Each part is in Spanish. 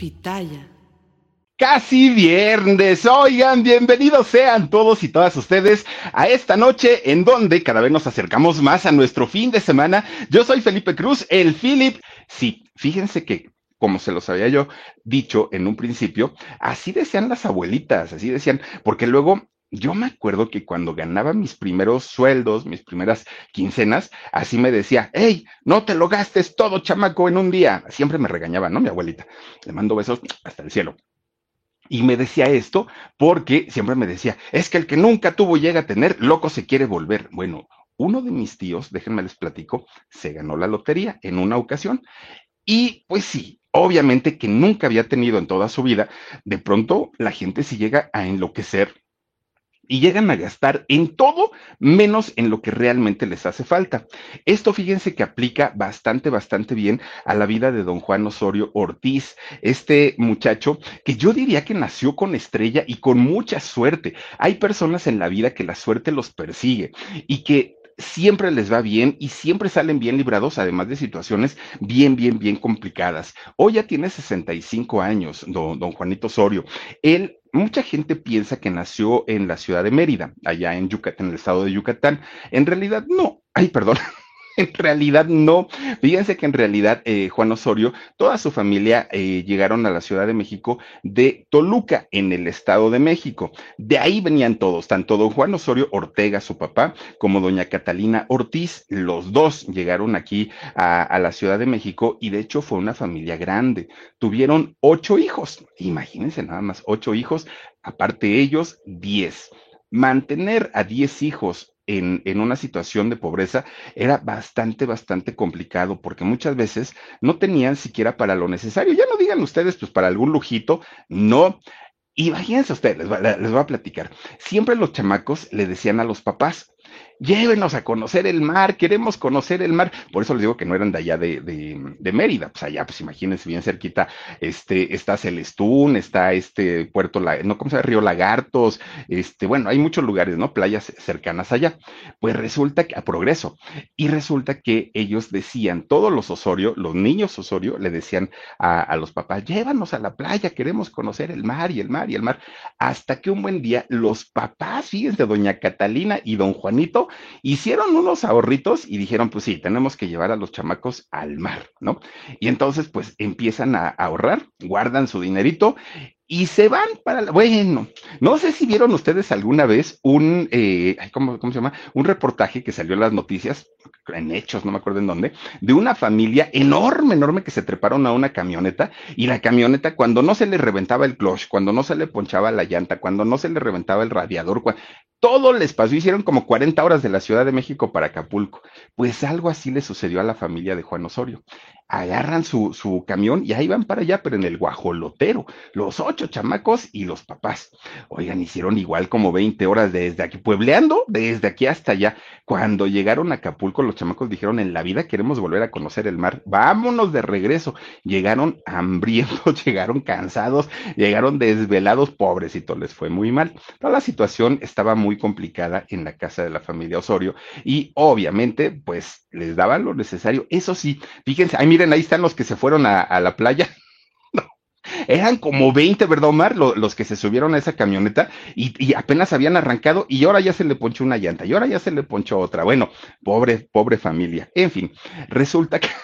Pitaya. Casi viernes. Oigan, bienvenidos sean todos y todas ustedes a esta noche en donde cada vez nos acercamos más a nuestro fin de semana. Yo soy Felipe Cruz, el Philip. Sí, fíjense que como se los había yo dicho en un principio, así decían las abuelitas, así decían, porque luego yo me acuerdo que cuando ganaba mis primeros sueldos, mis primeras quincenas, así me decía, hey, no te lo gastes todo, chamaco, en un día. Siempre me regañaba, ¿no? Mi abuelita. Le mando besos hasta el cielo. Y me decía esto porque siempre me decía, es que el que nunca tuvo llega a tener, loco se quiere volver. Bueno, uno de mis tíos, déjenme les platico, se ganó la lotería en una ocasión. Y pues sí, obviamente que nunca había tenido en toda su vida, de pronto la gente se llega a enloquecer y llegan a gastar en todo menos en lo que realmente les hace falta. Esto fíjense que aplica bastante, bastante bien a la vida de don Juan Osorio Ortiz, este muchacho que yo diría que nació con estrella y con mucha suerte. Hay personas en la vida que la suerte los persigue y que siempre les va bien y siempre salen bien librados, además de situaciones bien, bien, bien complicadas. Hoy ya tiene 65 años, don, don Juanito Osorio. Él Mucha gente piensa que nació en la ciudad de Mérida, allá en Yucatán, en el estado de Yucatán. En realidad no. Ay, perdón. en realidad no. Fíjense que en realidad eh, Juan Osorio, toda su familia eh, llegaron a la Ciudad de México de Toluca, en el Estado de México. De ahí venían todos, tanto don Juan Osorio Ortega, su papá, como doña Catalina Ortiz. Los dos llegaron aquí a, a la Ciudad de México y de hecho fue una familia grande. Tuvieron ocho hijos. Imagínense nada más, ocho hijos, aparte ellos, diez mantener a diez hijos en, en, una situación de pobreza era bastante, bastante complicado porque muchas veces no tenían siquiera para lo necesario. Ya no digan ustedes, pues para algún lujito, no. Imagínense ustedes, les, les voy a platicar. Siempre los chamacos le decían a los papás, llévenos a conocer el mar, queremos conocer el mar. Por eso les digo que no eran de allá de, de, de Mérida, pues allá, pues imagínense bien cerquita, este, está Celestún, está este Puerto, no, ¿cómo se? Río Lagartos, este, bueno, hay muchos lugares, ¿no? Playas cercanas allá. Pues resulta que, a progreso, y resulta que ellos decían, todos los Osorio, los niños Osorio, le decían a, a los papás, llévanos a la playa, queremos conocer el mar y el mar y el mar, hasta que un buen día los papás, fíjense, doña Catalina y don Juanito, hicieron unos ahorritos y dijeron, pues sí, tenemos que llevar a los chamacos al mar, ¿no? Y entonces, pues empiezan a ahorrar, guardan su dinerito y se van para la... Bueno, no sé si vieron ustedes alguna vez un, eh, ¿cómo, ¿cómo, se llama? Un reportaje que salió en las noticias, en hechos, no me acuerdo en dónde, de una familia enorme, enorme que se treparon a una camioneta y la camioneta cuando no se le reventaba el clutch, cuando no se le ponchaba la llanta, cuando no se le reventaba el radiador, cuando, todo les pasó, hicieron como 40 horas de la Ciudad de México para Acapulco. Pues algo así le sucedió a la familia de Juan Osorio agarran su, su, camión y ahí van para allá, pero en el guajolotero, los ocho chamacos y los papás. Oigan, hicieron igual como 20 horas desde aquí, puebleando desde aquí hasta allá. Cuando llegaron a Acapulco, los chamacos dijeron, en la vida queremos volver a conocer el mar, vámonos de regreso. Llegaron hambrientos, llegaron cansados, llegaron desvelados, pobrecitos, les fue muy mal. Toda la situación estaba muy complicada en la casa de la familia Osorio y obviamente, pues les daban lo necesario. Eso sí, fíjense, ay, miren, ahí están los que se fueron a, la playa. Eran como 20, ¿verdad, Omar? Los, que se subieron a esa camioneta y, y, apenas habían arrancado y ahora ya se le ponchó una llanta y ahora ya se le ponchó otra. Bueno, pobre, pobre familia. En fin, resulta que...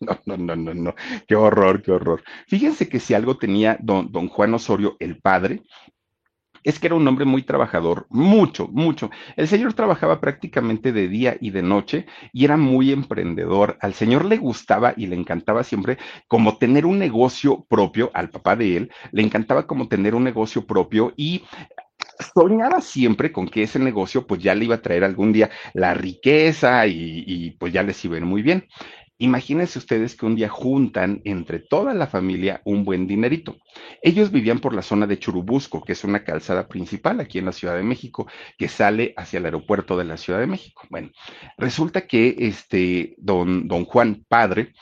No, no, no, no, no. Qué horror, qué horror. Fíjense que si algo tenía don, don Juan Osorio, el padre, es que era un hombre muy trabajador, mucho, mucho. El señor trabajaba prácticamente de día y de noche y era muy emprendedor. Al señor le gustaba y le encantaba siempre como tener un negocio propio, al papá de él, le encantaba como tener un negocio propio y soñaba siempre con que ese negocio pues ya le iba a traer algún día la riqueza y, y pues ya les iba a ir muy bien. Imagínense ustedes que un día juntan entre toda la familia un buen dinerito. Ellos vivían por la zona de Churubusco, que es una calzada principal aquí en la Ciudad de México, que sale hacia el aeropuerto de la Ciudad de México. Bueno, resulta que este don, don Juan Padre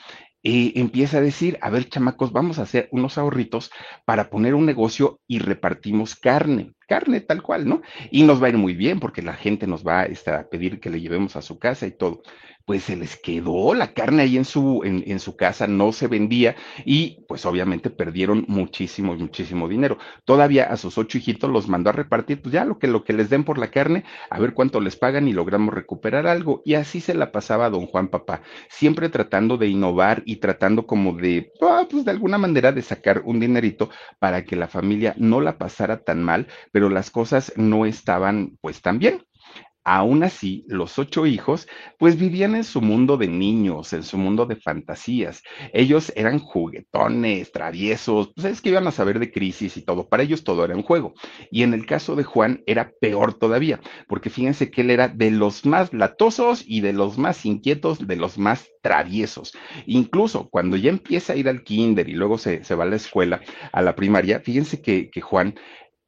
eh, empieza a decir, a ver, chamacos, vamos a hacer unos ahorritos para poner un negocio y repartimos carne. Carne tal cual, ¿no? Y nos va a ir muy bien porque la gente nos va este, a pedir que le llevemos a su casa y todo pues se les quedó la carne ahí en su, en, en, su casa, no se vendía y pues obviamente perdieron muchísimo, muchísimo dinero. Todavía a sus ocho hijitos los mandó a repartir, pues ya lo que, lo que les den por la carne, a ver cuánto les pagan y logramos recuperar algo. Y así se la pasaba a don Juan Papá, siempre tratando de innovar y tratando como de, ah, pues de alguna manera de sacar un dinerito para que la familia no la pasara tan mal, pero las cosas no estaban pues tan bien. Aún así, los ocho hijos, pues vivían en su mundo de niños, en su mundo de fantasías. Ellos eran juguetones, traviesos, pues es que iban a saber de crisis y todo. Para ellos todo era un juego. Y en el caso de Juan era peor todavía, porque fíjense que él era de los más latosos y de los más inquietos, de los más traviesos. Incluso cuando ya empieza a ir al kinder y luego se, se va a la escuela, a la primaria, fíjense que, que Juan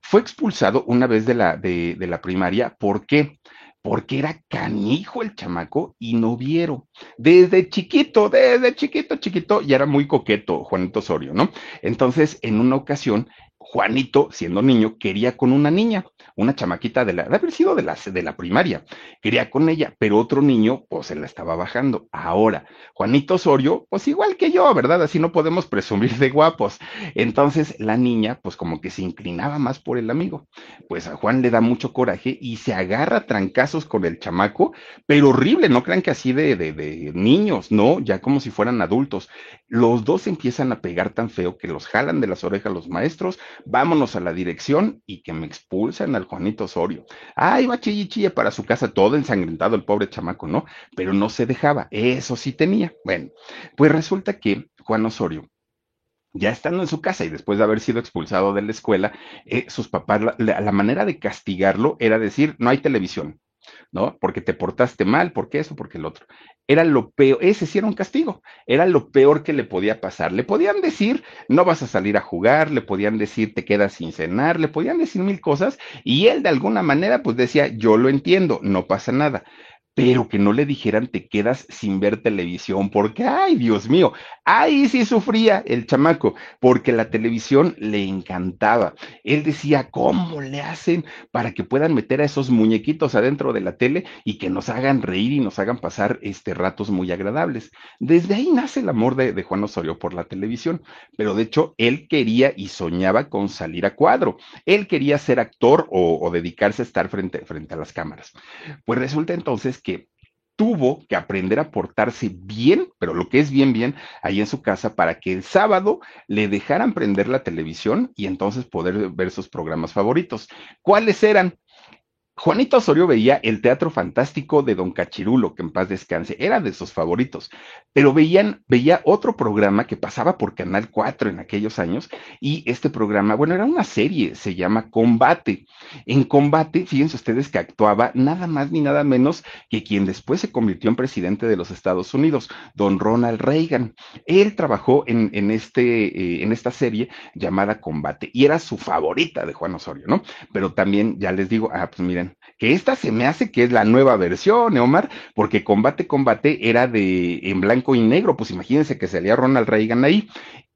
fue expulsado una vez de la, de, la primaria. ¿Por qué? porque era canijo el chamaco y noviero. Desde chiquito, desde chiquito, chiquito, ya era muy coqueto Juanito Osorio, ¿no? Entonces, en una ocasión, Juanito, siendo niño, quería con una niña, una chamaquita de la, de haber sido de la, de la primaria, quería con ella, pero otro niño, pues se la estaba bajando. Ahora, Juanito Osorio, pues igual que yo, ¿verdad? Así no podemos presumir de guapos. Entonces, la niña, pues como que se inclinaba más por el amigo. Pues a Juan le da mucho coraje y se agarra trancazos con el chamaco, pero horrible, no crean que así de, de, de niños, no, ya como si fueran adultos. Los dos empiezan a pegar tan feo que los jalan de las orejas los maestros, vámonos a la dirección y que me expulsen al Juanito Osorio. Ay, va chille para su casa, todo ensangrentado el pobre chamaco, ¿no? Pero no se dejaba, eso sí tenía. Bueno, pues resulta que Juan Osorio, ya estando en su casa y después de haber sido expulsado de la escuela, eh, sus papás, la, la manera de castigarlo era decir, no hay televisión, ¿no? Porque te portaste mal, porque eso, porque el otro. Era lo peor, ese sí era un castigo, era lo peor que le podía pasar. Le podían decir, no vas a salir a jugar, le podían decir, te quedas sin cenar, le podían decir mil cosas, y él de alguna manera pues decía, yo lo entiendo, no pasa nada pero que no le dijeran te quedas sin ver televisión, porque, ay, Dios mío, ahí sí sufría el chamaco, porque la televisión le encantaba. Él decía, ¿cómo le hacen para que puedan meter a esos muñequitos adentro de la tele y que nos hagan reír y nos hagan pasar este, ratos muy agradables? Desde ahí nace el amor de, Juan Osorio por la televisión, pero de hecho él quería y soñaba con salir a cuadro. Él quería ser actor o, o dedicarse a estar frente, frente a las cámaras. Pues resulta entonces que tuvo que aprender a portarse bien, pero lo que es bien, bien, ahí en su casa, para que el sábado le dejaran prender la televisión y entonces poder ver sus programas favoritos. ¿Cuáles eran? Juanito Osorio veía el teatro fantástico de Don Cachirulo, que en paz descanse, era de sus favoritos, pero veían, veía otro programa que pasaba por Canal 4 en aquellos años, y este programa, bueno, era una serie, se llama Combate. En Combate, fíjense ustedes que actuaba nada más ni nada menos que quien después se convirtió en presidente de los Estados Unidos, Don Ronald Reagan. Él trabajó en, en este, eh, en esta serie llamada Combate, y era su favorita de Juan Osorio, ¿no? Pero también, ya les digo, ah, pues miren, que esta se me hace que es la nueva versión, ¿eh, Omar, porque Combate Combate era de en blanco y negro, pues imagínense que salía Ronald Reagan ahí.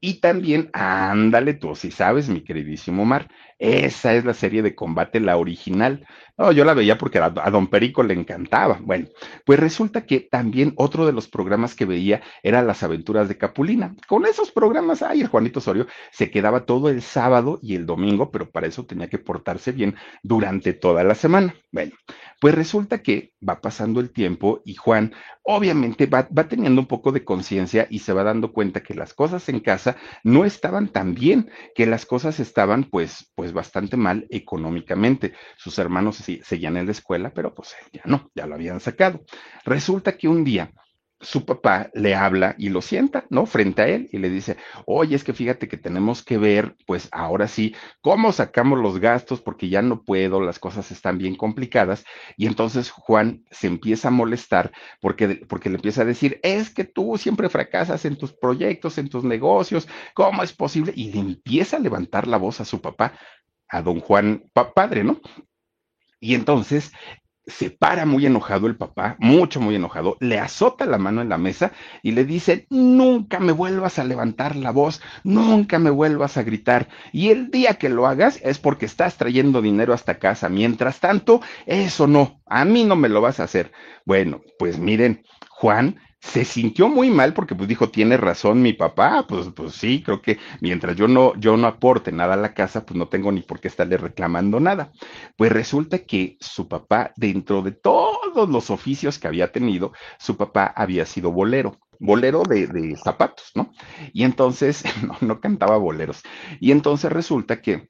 Y también, ándale, tú si sabes, mi queridísimo Omar, esa es la serie de combate, la original. No, yo la veía porque a, Don Perico le encantaba. Bueno, pues resulta que también otro de los programas que veía era Las aventuras de Capulina. Con esos programas, ay, el Juanito Osorio se quedaba todo el sábado y el domingo, pero para eso tenía que portarse bien durante toda la semana. Bueno, pues resulta que va pasando el tiempo y Juan obviamente va, va teniendo un poco de conciencia y se va dando cuenta que las cosas en casa no estaban tan bien, que las cosas estaban pues, pues bastante mal económicamente. Sus hermanos seguían en la escuela, pero pues ya no, ya lo habían sacado. Resulta que un día su papá le habla y lo sienta, ¿no? Frente a él y le dice, oye, es que fíjate que tenemos que ver, pues ahora sí, cómo sacamos los gastos porque ya no puedo, las cosas están bien complicadas. Y entonces Juan se empieza a molestar porque, porque le empieza a decir, es que tú siempre fracasas en tus proyectos, en tus negocios, ¿cómo es posible? Y le empieza a levantar la voz a su papá, a don Juan, padre, ¿no? Y entonces se para muy enojado el papá, mucho, muy enojado, le azota la mano en la mesa y le dice, nunca me vuelvas a levantar la voz, nunca me vuelvas a gritar. Y el día que lo hagas es porque estás trayendo dinero hasta casa. Mientras tanto, eso no, a mí no me lo vas a hacer. Bueno, pues miren, Juan se sintió muy mal porque pues dijo, tiene razón mi papá, pues, pues sí, creo que mientras yo no, yo no aporte nada a la casa, pues no tengo ni por qué estarle reclamando nada. Pues resulta que su papá, dentro de todos los oficios que había tenido, su papá había sido bolero bolero de, de, zapatos, ¿no? Y entonces, no, no cantaba boleros. Y entonces resulta que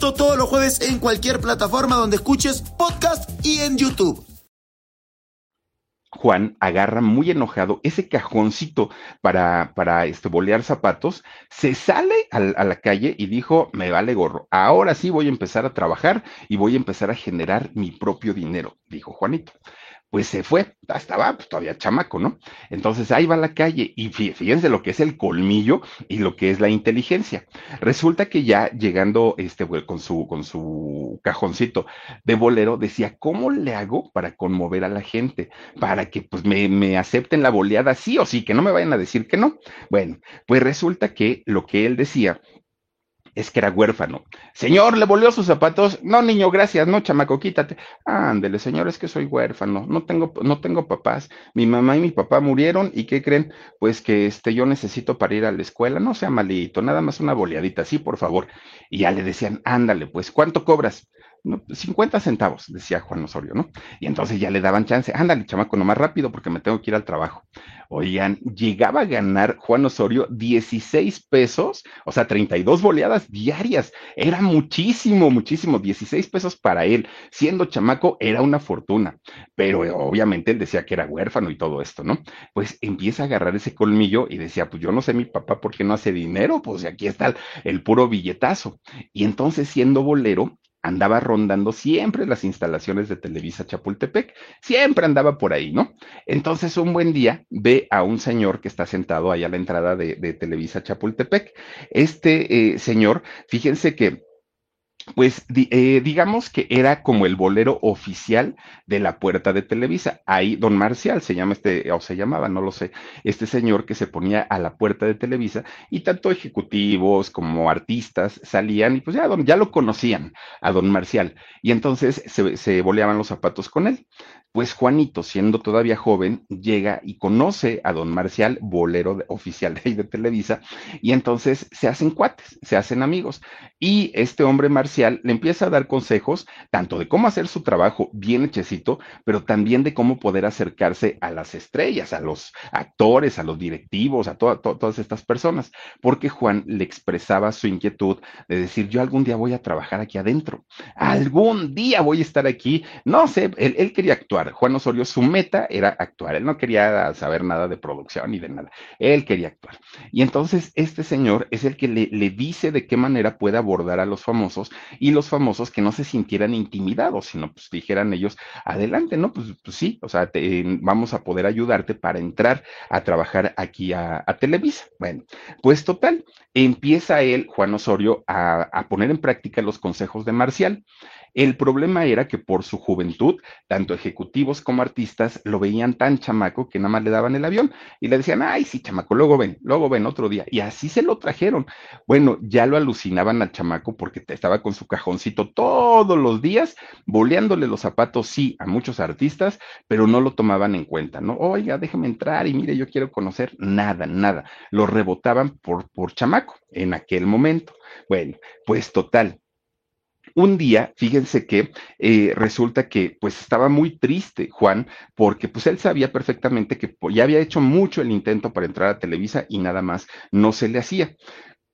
todos los jueves en cualquier plataforma donde escuches podcast y en YouTube. Juan agarra muy enojado ese cajoncito para, para este, bolear zapatos, se sale a, a, la calle y dijo, me vale gorro, ahora sí voy a empezar a trabajar y voy a empezar a generar mi propio dinero, dijo Juanito pues se fue, estaba pues, todavía chamaco, ¿no? Entonces ahí va a la calle y fíjense lo que es el colmillo y lo que es la inteligencia. Resulta que ya llegando este con su con su cajoncito de bolero decía, ¿cómo le hago para conmover a la gente? Para que pues me, me acepten la boleada sí o sí, que no me vayan a decir que no. Bueno, pues resulta que lo que él decía es que era huérfano. Señor, ¿le volvió sus zapatos? No, niño, gracias, no, chamaco, quítate. Ándele, señor, es que soy huérfano, no tengo, no tengo papás. Mi mamá y mi papá murieron, ¿y qué creen? Pues que este, yo necesito para ir a la escuela, no sea malito, nada más una boleadita, sí, por favor. Y ya le decían, ándale, pues, ¿cuánto cobras? 50 centavos, decía Juan Osorio, ¿no? Y entonces ya le daban chance, ándale, chamaco, no más rápido porque me tengo que ir al trabajo. Oigan, llegaba a ganar Juan Osorio 16 pesos, o sea, 32 boleadas diarias. Era muchísimo, muchísimo, 16 pesos para él. Siendo chamaco era una fortuna, pero obviamente él decía que era huérfano y todo esto, ¿no? Pues empieza a agarrar ese colmillo y decía, pues yo no sé mi papá por qué no hace dinero, pues aquí está el, el puro billetazo. Y entonces siendo bolero, andaba rondando siempre las instalaciones de Televisa Chapultepec, siempre andaba por ahí, ¿no? Entonces un buen día ve a un señor que está sentado ahí a la entrada de, Televisa Chapultepec. Este eh, señor, fíjense que pues eh, digamos que era como el bolero oficial de la puerta de Televisa. Ahí don Marcial se llama este, o se llamaba, no lo sé, este señor que se ponía a la puerta de Televisa y tanto ejecutivos como artistas salían y pues ya, ya lo conocían a don Marcial y entonces se, se boleaban los zapatos con él. Pues Juanito, siendo todavía joven, llega y conoce a don Marcial, bolero oficial de, de Televisa, y entonces se hacen cuates, se hacen amigos. Y este hombre Marcial le empieza a dar consejos, tanto de cómo hacer su trabajo bien hechecito, pero también de cómo poder acercarse a las estrellas, a los actores, a los directivos, a todas estas personas, porque Juan le expresaba su inquietud de decir, yo algún día voy a trabajar aquí adentro, algún día voy a estar aquí, no sé, él, él quería actuar Juan Osorio, su meta era actuar. Él no quería saber nada de producción ni de nada. Él quería actuar. Y entonces este señor es el que le, le dice de qué manera puede abordar a los famosos y los famosos que no se sintieran intimidados, sino pues dijeran ellos, adelante, ¿no? Pues, pues sí, o sea, te, vamos a poder ayudarte para entrar a trabajar aquí a, a Televisa. Bueno, pues total, empieza él, Juan Osorio, a, a poner en práctica los consejos de Marcial. El problema era que por su juventud, tanto ejecutivos como artistas lo veían tan chamaco que nada más le daban el avión y le decían, ay, sí, chamaco, luego ven, luego ven otro día. Y así se lo trajeron. Bueno, ya lo alucinaban al chamaco porque estaba con su cajoncito todos los días, boleándole los zapatos, sí, a muchos artistas, pero no lo tomaban en cuenta, ¿no? Oiga, déjeme entrar y mire, yo quiero conocer nada, nada. Lo rebotaban por, por chamaco en aquel momento. Bueno, pues total, un día, fíjense que eh, resulta que pues estaba muy triste Juan, porque pues él sabía perfectamente que ya había hecho mucho el intento para entrar a Televisa y nada más no se le hacía.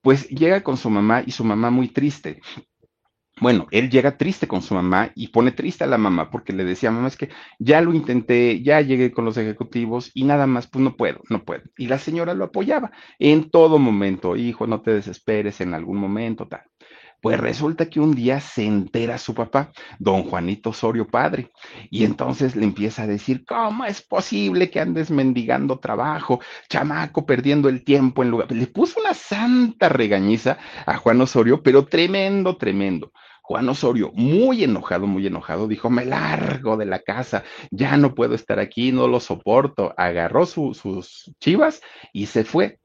Pues llega con su mamá y su mamá muy triste Bueno, él llega triste con su mamá y pone triste a la mamá porque le decía, mamá, es que ya lo intenté, ya llegué con los ejecutivos y nada más, pues no puedo, no puedo. Y la señora lo apoyaba en todo momento, hijo, no te desesperes en algún momento, tal. Pues resulta que un día se entera su papá, don Juanito Osorio padre, y entonces le empieza a decir, ¿cómo es posible que andes mendigando trabajo, chamaco, perdiendo el tiempo en lugar? Le puso una santa regañiza a Juan Osorio, pero tremendo, tremendo. Juan Osorio, muy enojado, muy enojado, dijo, me largo de la casa, ya no puedo estar aquí, no lo soporto. Agarró sus chivas y se fue.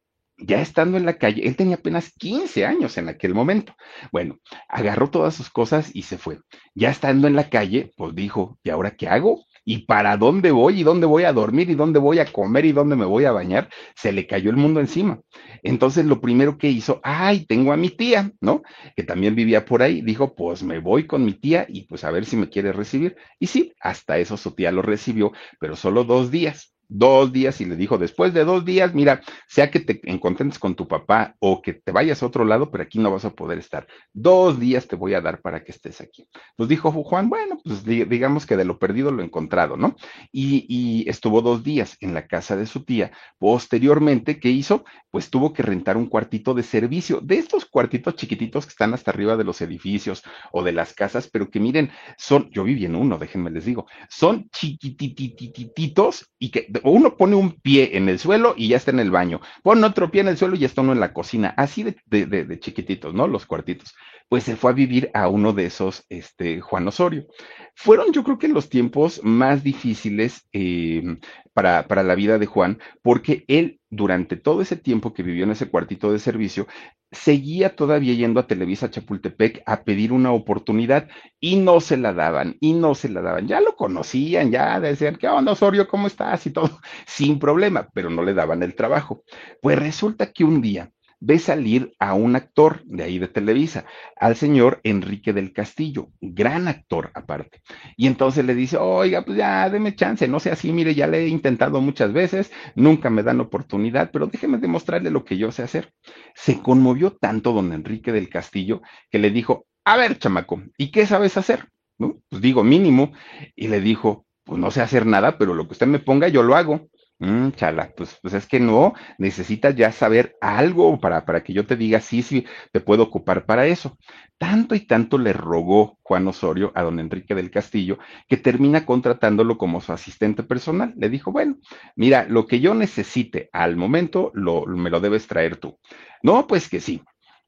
Ya estando en la calle, él tenía apenas 15 años en aquel momento. Bueno, agarró todas sus cosas y se fue. Ya estando en la calle, pues dijo, ¿y ahora qué hago? ¿Y para dónde voy? ¿Y dónde voy a dormir? ¿Y dónde voy a comer? ¿Y dónde me voy a bañar? Se le cayó el mundo encima. Entonces lo primero que hizo, ay, tengo a mi tía, ¿no? Que también vivía por ahí. Dijo, pues me voy con mi tía y pues a ver si me quiere recibir. Y sí, hasta eso su tía lo recibió, pero solo dos días dos días y le dijo, después de dos días, mira, sea que te encontres con tu papá o que te vayas a otro lado, pero aquí no vas a poder estar. Dos días te voy a dar para que estés aquí. Pues dijo Juan, bueno, pues digamos que de lo perdido lo encontrado, ¿no? Y, y estuvo dos días en la casa de su tía. Posteriormente, ¿qué hizo? Pues tuvo que rentar un cuartito de servicio, de estos cuartitos chiquititos que están hasta arriba de los edificios o de las casas, pero que miren, son, yo viví en uno, déjenme les digo, son chiquititititos y que uno pone un pie en el suelo y ya está en el baño, pone otro pie en el suelo y ya está uno en la cocina, así de, chiquititos, ¿no? Los cuartitos. Pues se fue a vivir a uno de esos, este, Juan Osorio. Fueron, yo creo que los tiempos más difíciles eh, para, para la vida de Juan, porque él, durante todo ese tiempo que vivió en ese cuartito de servicio, seguía todavía yendo a Televisa Chapultepec a pedir una oportunidad y no se la daban, y no se la daban. Ya lo conocían, ya decían, ¿qué onda, Osorio? ¿Cómo estás? Y todo, sin problema, pero no le daban el trabajo. Pues resulta que un día ve salir a un actor de ahí de Televisa, al señor Enrique del Castillo, gran actor aparte. Y entonces le dice, oiga, pues ya, deme chance, no sea así, mire, ya le he intentado muchas veces, nunca me dan oportunidad, pero déjeme demostrarle lo que yo sé hacer. Se conmovió tanto don Enrique del Castillo que le dijo, a ver, chamaco, ¿y qué sabes hacer? ¿No? Pues digo, mínimo. Y le dijo, pues no sé hacer nada, pero lo que usted me ponga, yo lo hago. Mm, chala, pues, pues es que no, necesitas ya saber algo para, para que yo te diga, sí, sí, te puedo ocupar para eso. Tanto y tanto le rogó Juan Osorio a don Enrique del Castillo que termina contratándolo como su asistente personal. Le dijo, bueno, mira, lo que yo necesite al momento lo, me lo debes traer tú. No, pues que sí.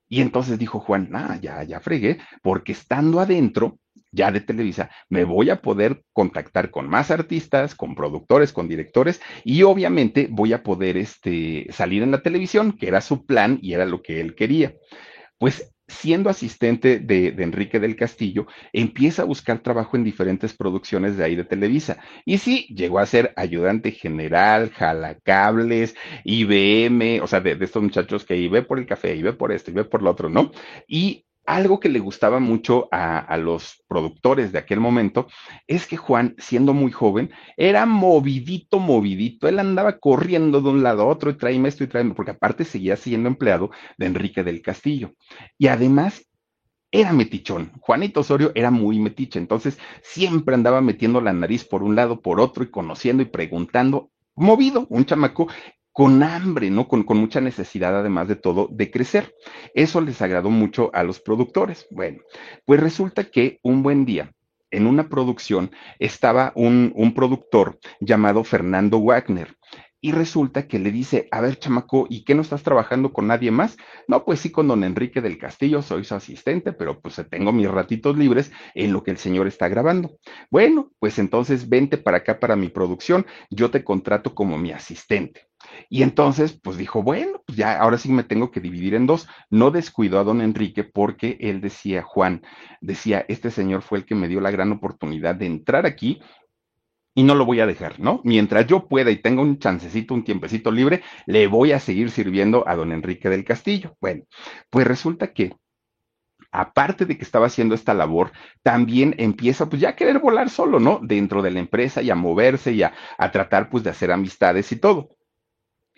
Y entonces dijo Juan, ah, ya, ya fregué, porque estando adentro, ya de Televisa, me voy a poder contactar con más artistas, con productores, con directores y obviamente voy a poder este, salir en la televisión, que era su plan y era lo que él quería. Pues siendo asistente de, Enrique del Castillo, empieza a buscar trabajo en diferentes producciones de ahí de Televisa. Y sí, llegó a ser ayudante general, jalacables, IBM, o sea, de, estos muchachos que ve por el café, ve por esto, ve por lo otro, ¿no? Y algo que le gustaba mucho a, los productores de aquel momento es que Juan, siendo muy joven, era movidito, movidito. Él andaba corriendo de un lado a otro y tráeme esto y tráeme, porque aparte seguía siendo empleado de Enrique del Castillo. Y además era metichón. Juanito Osorio era muy metiche, entonces siempre andaba metiendo la nariz por un lado, por otro y conociendo y preguntando. Movido, un chamaco con hambre, ¿no? Con, con, mucha necesidad, además de todo, de crecer. Eso les agradó mucho a los productores. Bueno, pues resulta que un buen día, en una producción, estaba un, un productor llamado Fernando Wagner. Y resulta que le dice, a ver, chamaco, ¿y qué no estás trabajando con nadie más? No, pues sí, con don Enrique del Castillo, soy su asistente, pero pues tengo mis ratitos libres en lo que el señor está grabando. Bueno, pues entonces vente para acá para mi producción, yo te contrato como mi asistente. Y entonces, pues dijo, bueno, pues ya ahora sí me tengo que dividir en dos. No descuidó a don Enrique porque él decía, Juan, decía, este señor fue el que me dio la gran oportunidad de entrar aquí y no lo voy a dejar, ¿no? Mientras yo pueda y tenga un chancecito, un tiempecito libre, le voy a seguir sirviendo a don Enrique del Castillo. Bueno, pues resulta que aparte de que estaba haciendo esta labor, también empieza pues ya a querer volar solo, ¿no? Dentro de la empresa y a moverse y a, a tratar pues de hacer amistades y todo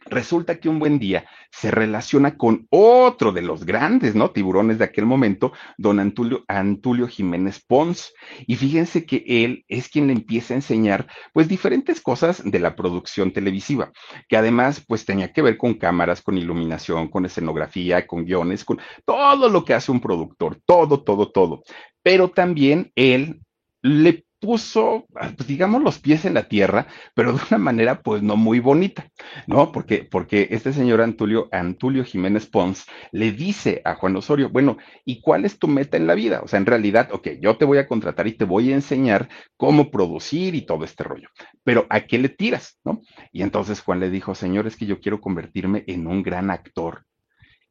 Resulta que un buen día se relaciona con otro de los grandes, ¿no? Tiburones de aquel momento, don Antulio, Antulio Jiménez Pons. Y fíjense que él es quien le empieza a enseñar, pues, diferentes cosas de la producción televisiva, que además, pues, tenía que ver con cámaras, con iluminación, con escenografía, con guiones, con todo lo que hace un productor, todo, todo, todo. Pero también él le puso, pues digamos, los pies en la tierra, pero de una manera pues no muy bonita, ¿no? Porque, porque este señor Antulio, Antulio Jiménez Pons le dice a Juan Osorio, bueno, ¿y cuál es tu meta en la vida? O sea, en realidad, ok, yo te voy a contratar y te voy a enseñar cómo producir y todo este rollo, pero ¿a qué le tiras, no? Y entonces Juan le dijo, señor, es que yo quiero convertirme en un gran actor.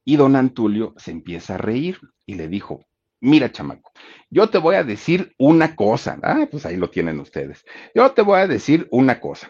Y don Antulio se empieza a reír y le dijo, Mira, chamaco, yo te voy a decir una cosa. Ah, pues ahí lo tienen ustedes. Yo te voy a decir una cosa.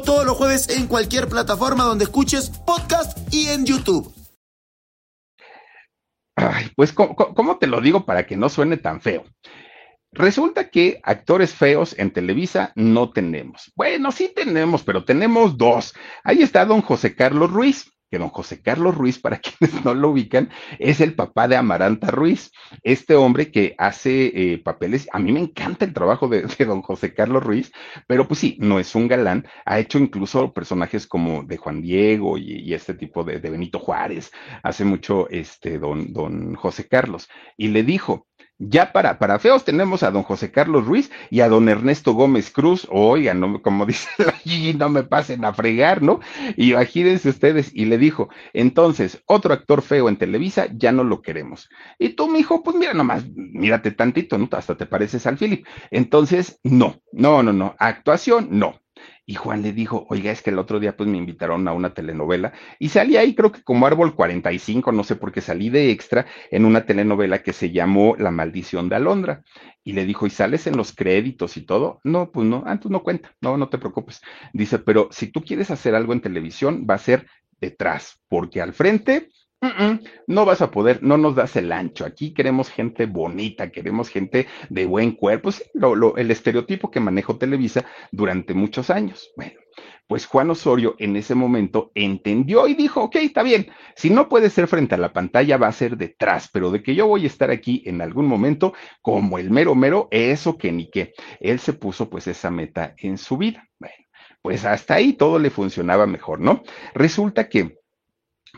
todos los jueves en cualquier plataforma donde escuches podcast y en YouTube. Ay, pues, ¿cómo, te lo digo para que no suene tan feo? Resulta que actores feos en Televisa no tenemos. Bueno, sí tenemos, pero tenemos dos. Ahí está don José Carlos Ruiz que don José Carlos Ruiz, para quienes no lo ubican, es el papá de Amaranta Ruiz, este hombre que hace eh, papeles, a mí me encanta el trabajo de, don José Carlos Ruiz, pero pues sí, no es un galán, ha hecho incluso personajes como de Juan Diego y, este tipo de, de, Benito Juárez, hace mucho este don, don José Carlos, y le dijo, ya para, para feos tenemos a don José Carlos Ruiz y a don Ernesto Gómez Cruz. Oigan, no, como dice la no me pasen a fregar, ¿no? Y imagínense ustedes, y le dijo, entonces, otro actor feo en Televisa, ya no lo queremos. Y tú, mi hijo, pues mira nomás, mírate tantito, ¿no? Hasta te pareces al Philip. Entonces, no, no, no, no. Actuación, no. Y Juan le dijo, oiga, es que el otro día pues me invitaron a una telenovela y salí ahí creo que como Árbol 45, no sé por qué salí de extra en una telenovela que se llamó La maldición de Alondra. Y le dijo, ¿y sales en los créditos y todo? No, pues no, antes ah, no cuenta, no, no te preocupes. Dice, pero si tú quieres hacer algo en televisión, va a ser detrás, porque al frente no vas a poder, no nos das el ancho. Aquí queremos gente bonita, queremos gente de buen cuerpo, sí, el estereotipo que manejó Televisa durante muchos años. Bueno, pues Juan Osorio en ese momento entendió y dijo, ok, está bien, si no puede ser frente a la pantalla, va a ser detrás, pero de que yo voy a estar aquí en algún momento como el mero mero, eso que ni qué. Él se puso pues esa meta en su vida. Bueno, pues hasta ahí todo le funcionaba mejor, ¿no? Resulta que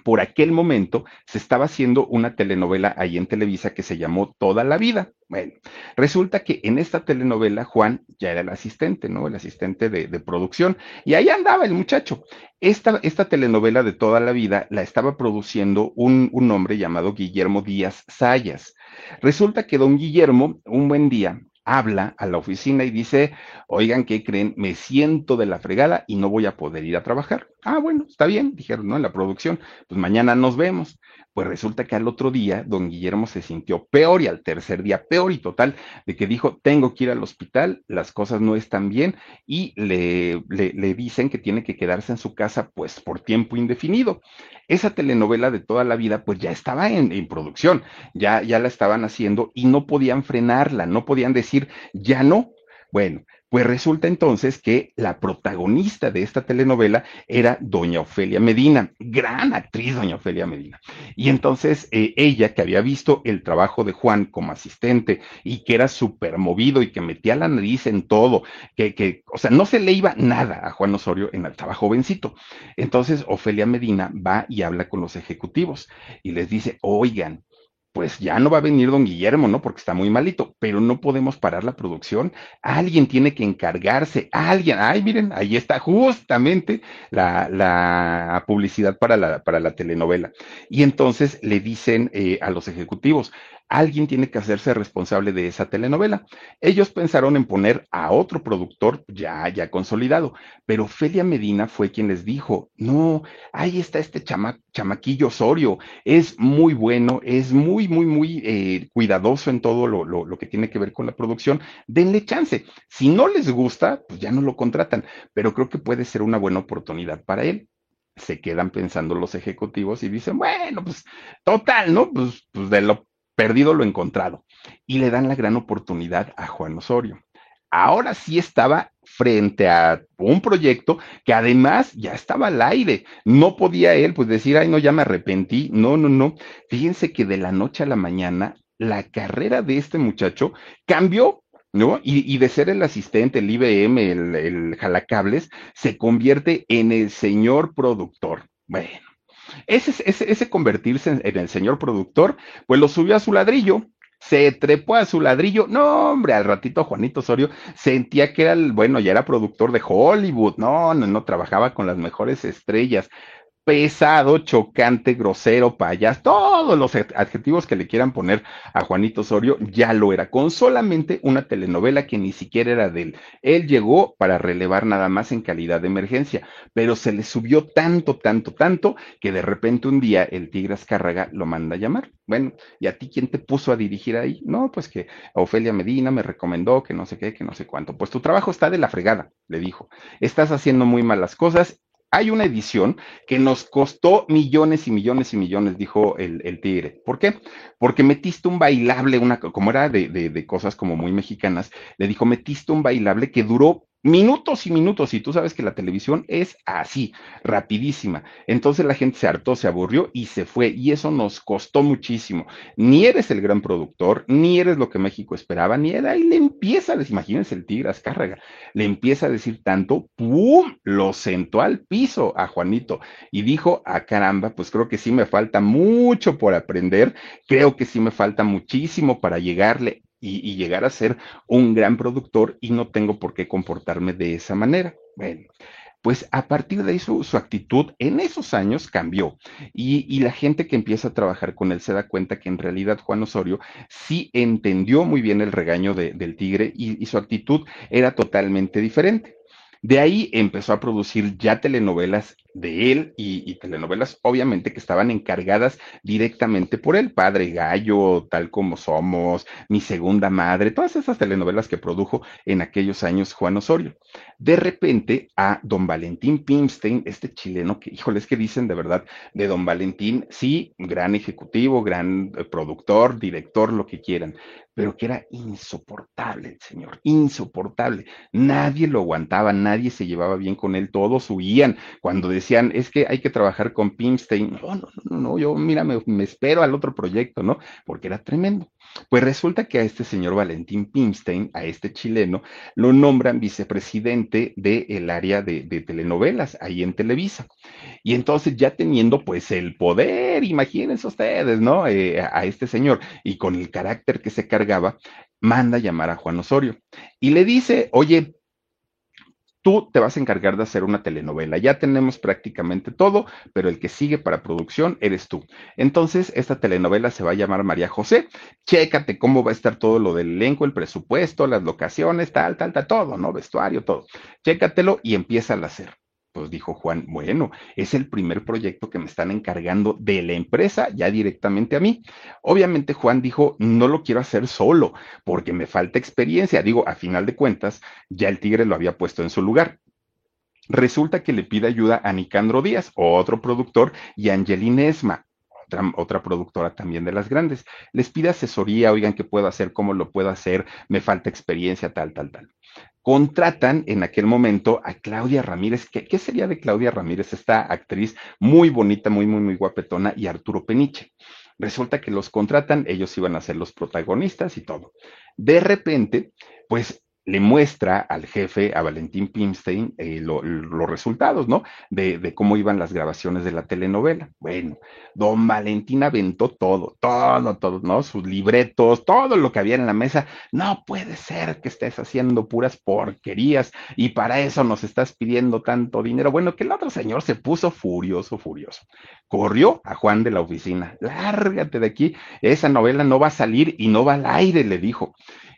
por aquel momento se estaba haciendo una telenovela ahí en Televisa que se llamó Toda la Vida. Bueno, resulta que en esta telenovela Juan ya era el asistente, ¿no? El asistente de, producción. Y ahí andaba el muchacho. Esta, telenovela de Toda la Vida la estaba produciendo un, un hombre llamado Guillermo Díaz Sayas. Resulta que don Guillermo, un buen día, habla a la oficina y dice, oigan, ¿qué creen? Me siento de la fregada y no voy a poder ir a trabajar. Ah, bueno, está bien, dijeron, ¿no? En la producción, pues mañana nos vemos. Pues resulta que al otro día, don Guillermo se sintió peor y al tercer día peor y total, de que dijo, tengo que ir al hospital, las cosas no están bien y le, le, dicen que tiene que quedarse en su casa, pues por tiempo indefinido. Esa telenovela de toda la vida, pues ya estaba en, en producción, ya, ya la estaban haciendo y no podían frenarla, no podían decir, ya no. Bueno, pues resulta entonces que la protagonista de esta telenovela era doña Ofelia Medina, gran actriz doña Ofelia Medina. Y entonces eh, ella, que había visto el trabajo de Juan como asistente y que era súper movido y que metía la nariz en todo, que, que, o sea, no se le iba nada a Juan Osorio en el trabajo jovencito. Entonces Ofelia Medina va y habla con los ejecutivos y les dice, oigan, pues ya no va a venir don Guillermo, ¿no? Porque está muy malito, pero no podemos parar la producción. Alguien tiene que encargarse, alguien. Ay, miren, ahí está justamente la, la publicidad para la, para la telenovela. Y entonces le dicen eh, a los ejecutivos, alguien tiene que hacerse responsable de esa telenovela. Ellos pensaron en poner a otro productor ya, ya consolidado, pero Felia Medina fue quien les dijo, no, ahí está este chamaquillo Osorio, es muy bueno, es muy, muy, muy eh, cuidadoso en todo lo, lo que tiene que ver con la producción, denle chance. Si no les gusta, pues ya no lo contratan, pero creo que puede ser una buena oportunidad para él se quedan pensando los ejecutivos y dicen, bueno, pues total, ¿no? Pues, pues de lo perdido lo encontrado. Y le dan la gran oportunidad a Juan Osorio. Ahora sí estaba frente a un proyecto que además ya estaba al aire. No podía él pues decir, ay, no, ya me arrepentí. No, no, no. Fíjense que de la noche a la mañana la carrera de este muchacho cambió ¿no? Y, de ser el asistente, el IBM, el, el jalacables, se convierte en el señor productor. Bueno, ese, ese, convertirse en, en, el señor productor, pues lo subió a su ladrillo, se trepó a su ladrillo. No, hombre, al ratito Juanito Osorio sentía que era el, bueno, ya era productor de Hollywood, no, no, no, trabajaba con las mejores estrellas pesado, chocante, grosero, payas, todos los adjetivos que le quieran poner a Juanito Osorio, ya lo era, con solamente una telenovela que ni siquiera era de él. Él llegó para relevar nada más en calidad de emergencia, pero se le subió tanto, tanto, tanto, que de repente un día el Tigre Azcárraga lo manda a llamar. Bueno, ¿y a ti quién te puso a dirigir ahí? No, pues que Ofelia Medina me recomendó que no sé qué, que no sé cuánto. Pues tu trabajo está de la fregada, le dijo. Estás haciendo muy malas cosas hay una edición que nos costó millones y millones y millones, dijo el, tigre. ¿Por qué? Porque metiste un bailable, una, como era de, de cosas como muy mexicanas, le dijo, metiste un bailable que duró minutos y minutos, y tú sabes que la televisión es así, rapidísima. Entonces la gente se hartó, se aburrió y se fue, y eso nos costó muchísimo. Ni eres el gran productor, ni eres lo que México esperaba, ni era, y le empieza a decir, imagínense el tigre Azcárraga, le empieza a decir tanto, ¡pum! Lo sentó al piso a Juanito y dijo, a ah, caramba, pues creo que sí me falta mucho por aprender, creo que sí me falta muchísimo para llegarle y, llegar a ser un gran productor y no tengo por qué comportarme de esa manera. Bueno, pues a partir de eso su actitud en esos años cambió y, la gente que empieza a trabajar con él se da cuenta que en realidad Juan Osorio sí entendió muy bien el regaño del tigre y su actitud era totalmente diferente. De ahí empezó a producir ya telenovelas de él y, telenovelas obviamente que estaban encargadas directamente por él, Padre Gallo, tal como somos, Mi Segunda Madre, todas esas telenovelas que produjo en aquellos años Juan Osorio. De repente a don Valentín Pimstein, este chileno que, híjoles, que dicen de verdad de don Valentín, sí, gran ejecutivo, gran eh, productor, director, lo que quieran, pero que era insoportable el señor, insoportable. Nadie lo aguantaba, nadie se llevaba bien con él, todos huían cuando decía decían, es que hay que trabajar con Pimstein. No, no, no, no, yo, mira, me, espero al otro proyecto, ¿no? Porque era tremendo. Pues resulta que a este señor Valentín Pimstein, a este chileno, lo nombran vicepresidente del área de, telenovelas ahí en Televisa. Y entonces ya teniendo pues el poder, imagínense ustedes, ¿no? Eh, a este señor y con el carácter que se cargaba, manda llamar a Juan Osorio y le dice, oye, tú te vas a encargar de hacer una telenovela. Ya tenemos prácticamente todo, pero el que sigue para producción eres tú. Entonces, esta telenovela se va a llamar María José. Chécate cómo va a estar todo lo del elenco, el presupuesto, las locaciones, tal, tal, tal, todo, ¿no? Vestuario, todo. Chécatelo y empieza a hacer. Pues dijo Juan, bueno, es el primer proyecto que me están encargando de la empresa ya directamente a mí. Obviamente Juan dijo, no lo quiero hacer solo porque me falta experiencia. Digo, a final de cuentas, ya el tigre lo había puesto en su lugar. Resulta que le pide ayuda a Nicandro Díaz, otro productor, y a Angelina Esma, otra, otra, productora también de las grandes. Les pide asesoría, oigan, ¿qué puedo hacer? ¿Cómo lo puedo hacer? Me falta experiencia, tal, tal, tal contratan en aquel momento a Claudia Ramírez. ¿Qué, ¿Qué, sería de Claudia Ramírez, esta actriz muy bonita, muy, muy, muy guapetona, y Arturo Peniche? Resulta que los contratan, ellos iban a ser los protagonistas y todo. De repente, pues le muestra al jefe, a Valentín Pimstein, eh, los resultados, ¿no? De, de, cómo iban las grabaciones de la telenovela. Bueno, don Valentín aventó todo, todo, todo, ¿no? Sus libretos, todo lo que había en la mesa. No puede ser que estés haciendo puras porquerías y para eso nos estás pidiendo tanto dinero. Bueno, que el otro señor se puso furioso, furioso. Corrió a Juan de la oficina. Lárgate de aquí, esa novela no va a salir y no va al aire, le dijo.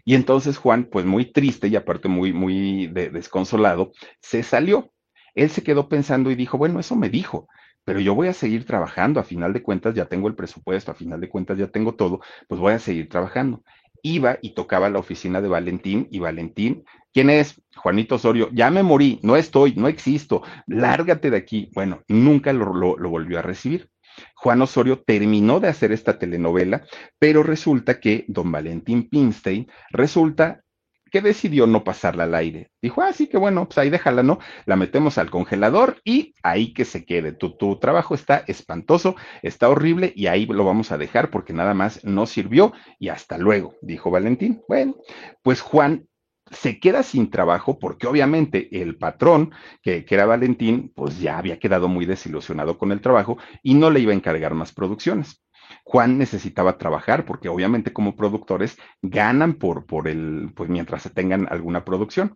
Y entonces Juan, pues muy triste y aparte muy, muy desconsolado, se salió. Él se quedó pensando y dijo, bueno, eso me dijo, pero yo voy a seguir trabajando, a final de cuentas ya tengo el presupuesto, a final de cuentas ya tengo todo, pues voy a seguir trabajando. Iba y tocaba la oficina de Valentín y Valentín, ¿quién es? Juanito Osorio, ya me morí, no estoy, no existo, lárgate de aquí. Bueno, nunca lo, lo volvió a recibir. Juan Osorio terminó de hacer esta telenovela, pero resulta que don Valentín Pinstein resulta que decidió no pasarla al aire. Dijo, ah, sí, que bueno, pues ahí déjala, ¿no? La metemos al congelador y ahí que se quede. Tu, tu trabajo está espantoso, está horrible y ahí lo vamos a dejar porque nada más no sirvió y hasta luego, dijo Valentín. Bueno, pues Juan se queda sin trabajo porque obviamente el patrón, que, era Valentín, pues ya había quedado muy desilusionado con el trabajo y no le iba a encargar más producciones. Juan necesitaba trabajar porque obviamente como productores ganan por, por el, pues mientras se tengan alguna producción.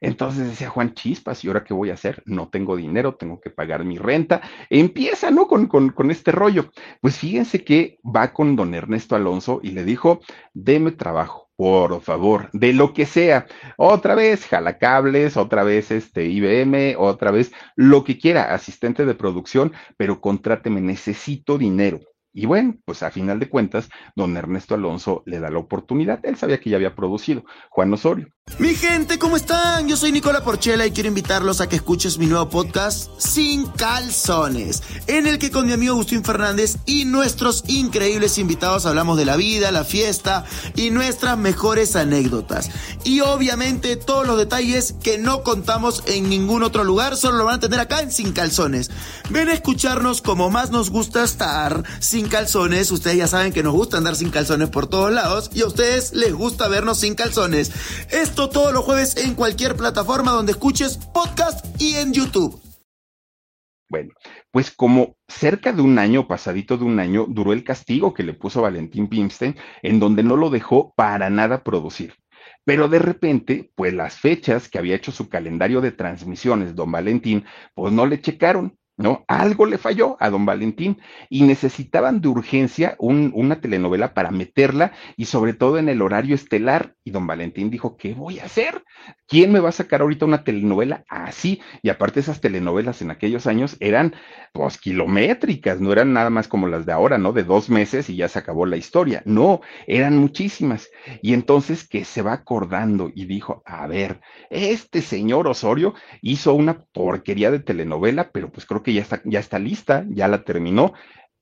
Entonces decía Juan, chispas, ¿y ahora qué voy a hacer? No tengo dinero, tengo que pagar mi renta. Empieza, ¿no? Con, con, con este rollo. Pues fíjense que va con don Ernesto Alonso y le dijo, deme trabajo por favor, de lo que sea. Otra vez jalacables, otra vez este IBM, otra vez lo que quiera, asistente de producción, pero contráteme, necesito dinero. Y bueno, pues a final de cuentas, don Ernesto Alonso le da la oportunidad. Él sabía que ya había producido. Juan Osorio. Mi gente, ¿cómo están? Yo soy Nicola Porchela y quiero invitarlos a que escuches mi nuevo podcast Sin Calzones, en el que con mi amigo Agustín Fernández y nuestros increíbles invitados hablamos de la vida, la fiesta y nuestras mejores anécdotas. Y obviamente todos los detalles que no contamos en ningún otro lugar, solo lo van a tener acá en Sin Calzones. Ven a escucharnos como más nos gusta estar sin calzones. Ustedes ya saben que nos gusta andar sin calzones por todos lados y a ustedes les gusta vernos sin calzones. Esto todos los jueves en cualquier plataforma donde escuches podcast y en YouTube. Bueno, pues como cerca de un año, pasadito de un año, duró el castigo que le puso Valentín Pimstein, en donde no lo dejó para nada producir. Pero de repente, pues las fechas que había hecho su calendario de transmisiones, don Valentín, pues no le checaron. ¿No? Algo le falló a don Valentín y necesitaban de urgencia una telenovela para meterla y sobre todo en el horario estelar. Y don Valentín dijo, ¿qué voy a hacer? ¿Quién me va a sacar ahorita una telenovela así? Y aparte esas telenovelas en aquellos años eran pues kilométricas, no eran nada más como las de ahora, ¿no? De dos meses y ya se acabó la historia. No, eran muchísimas. Y entonces que se va acordando y dijo, a ver, este señor Osorio hizo una porquería de telenovela, pero pues creo que ya está, lista, ya la terminó.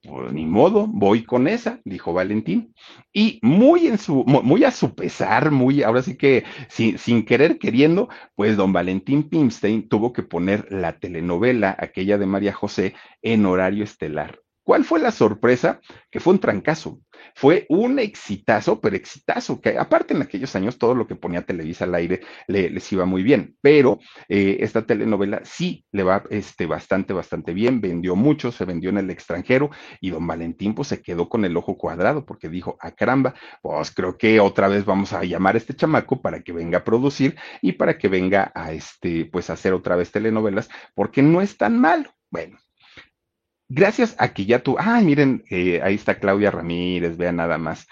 Pues ni modo, voy con esa, dijo Valentín. Y muy a su pesar, muy, ahora sí que sin, sin querer queriendo, pues don Valentín Pimstein tuvo que poner la telenovela, aquella de María José, en horario estelar. ¿Cuál fue la sorpresa? Que fue un trancazo. Fue un exitazo, pero exitazo, que aparte en aquellos años todo lo que ponía Televisa al aire le, les iba muy bien, pero eh, esta telenovela sí le va este, bastante, bastante bien, vendió mucho, se vendió en el extranjero y don Valentín pues se quedó con el ojo cuadrado porque dijo, a ah, caramba, pues creo que otra vez vamos a llamar a este chamaco para que venga a producir y para que venga a este, pues hacer otra vez telenovelas, porque no es tan malo. Bueno, gracias a que ya tú, ay, miren, eh, ahí está Claudia Ramírez, vean nada más.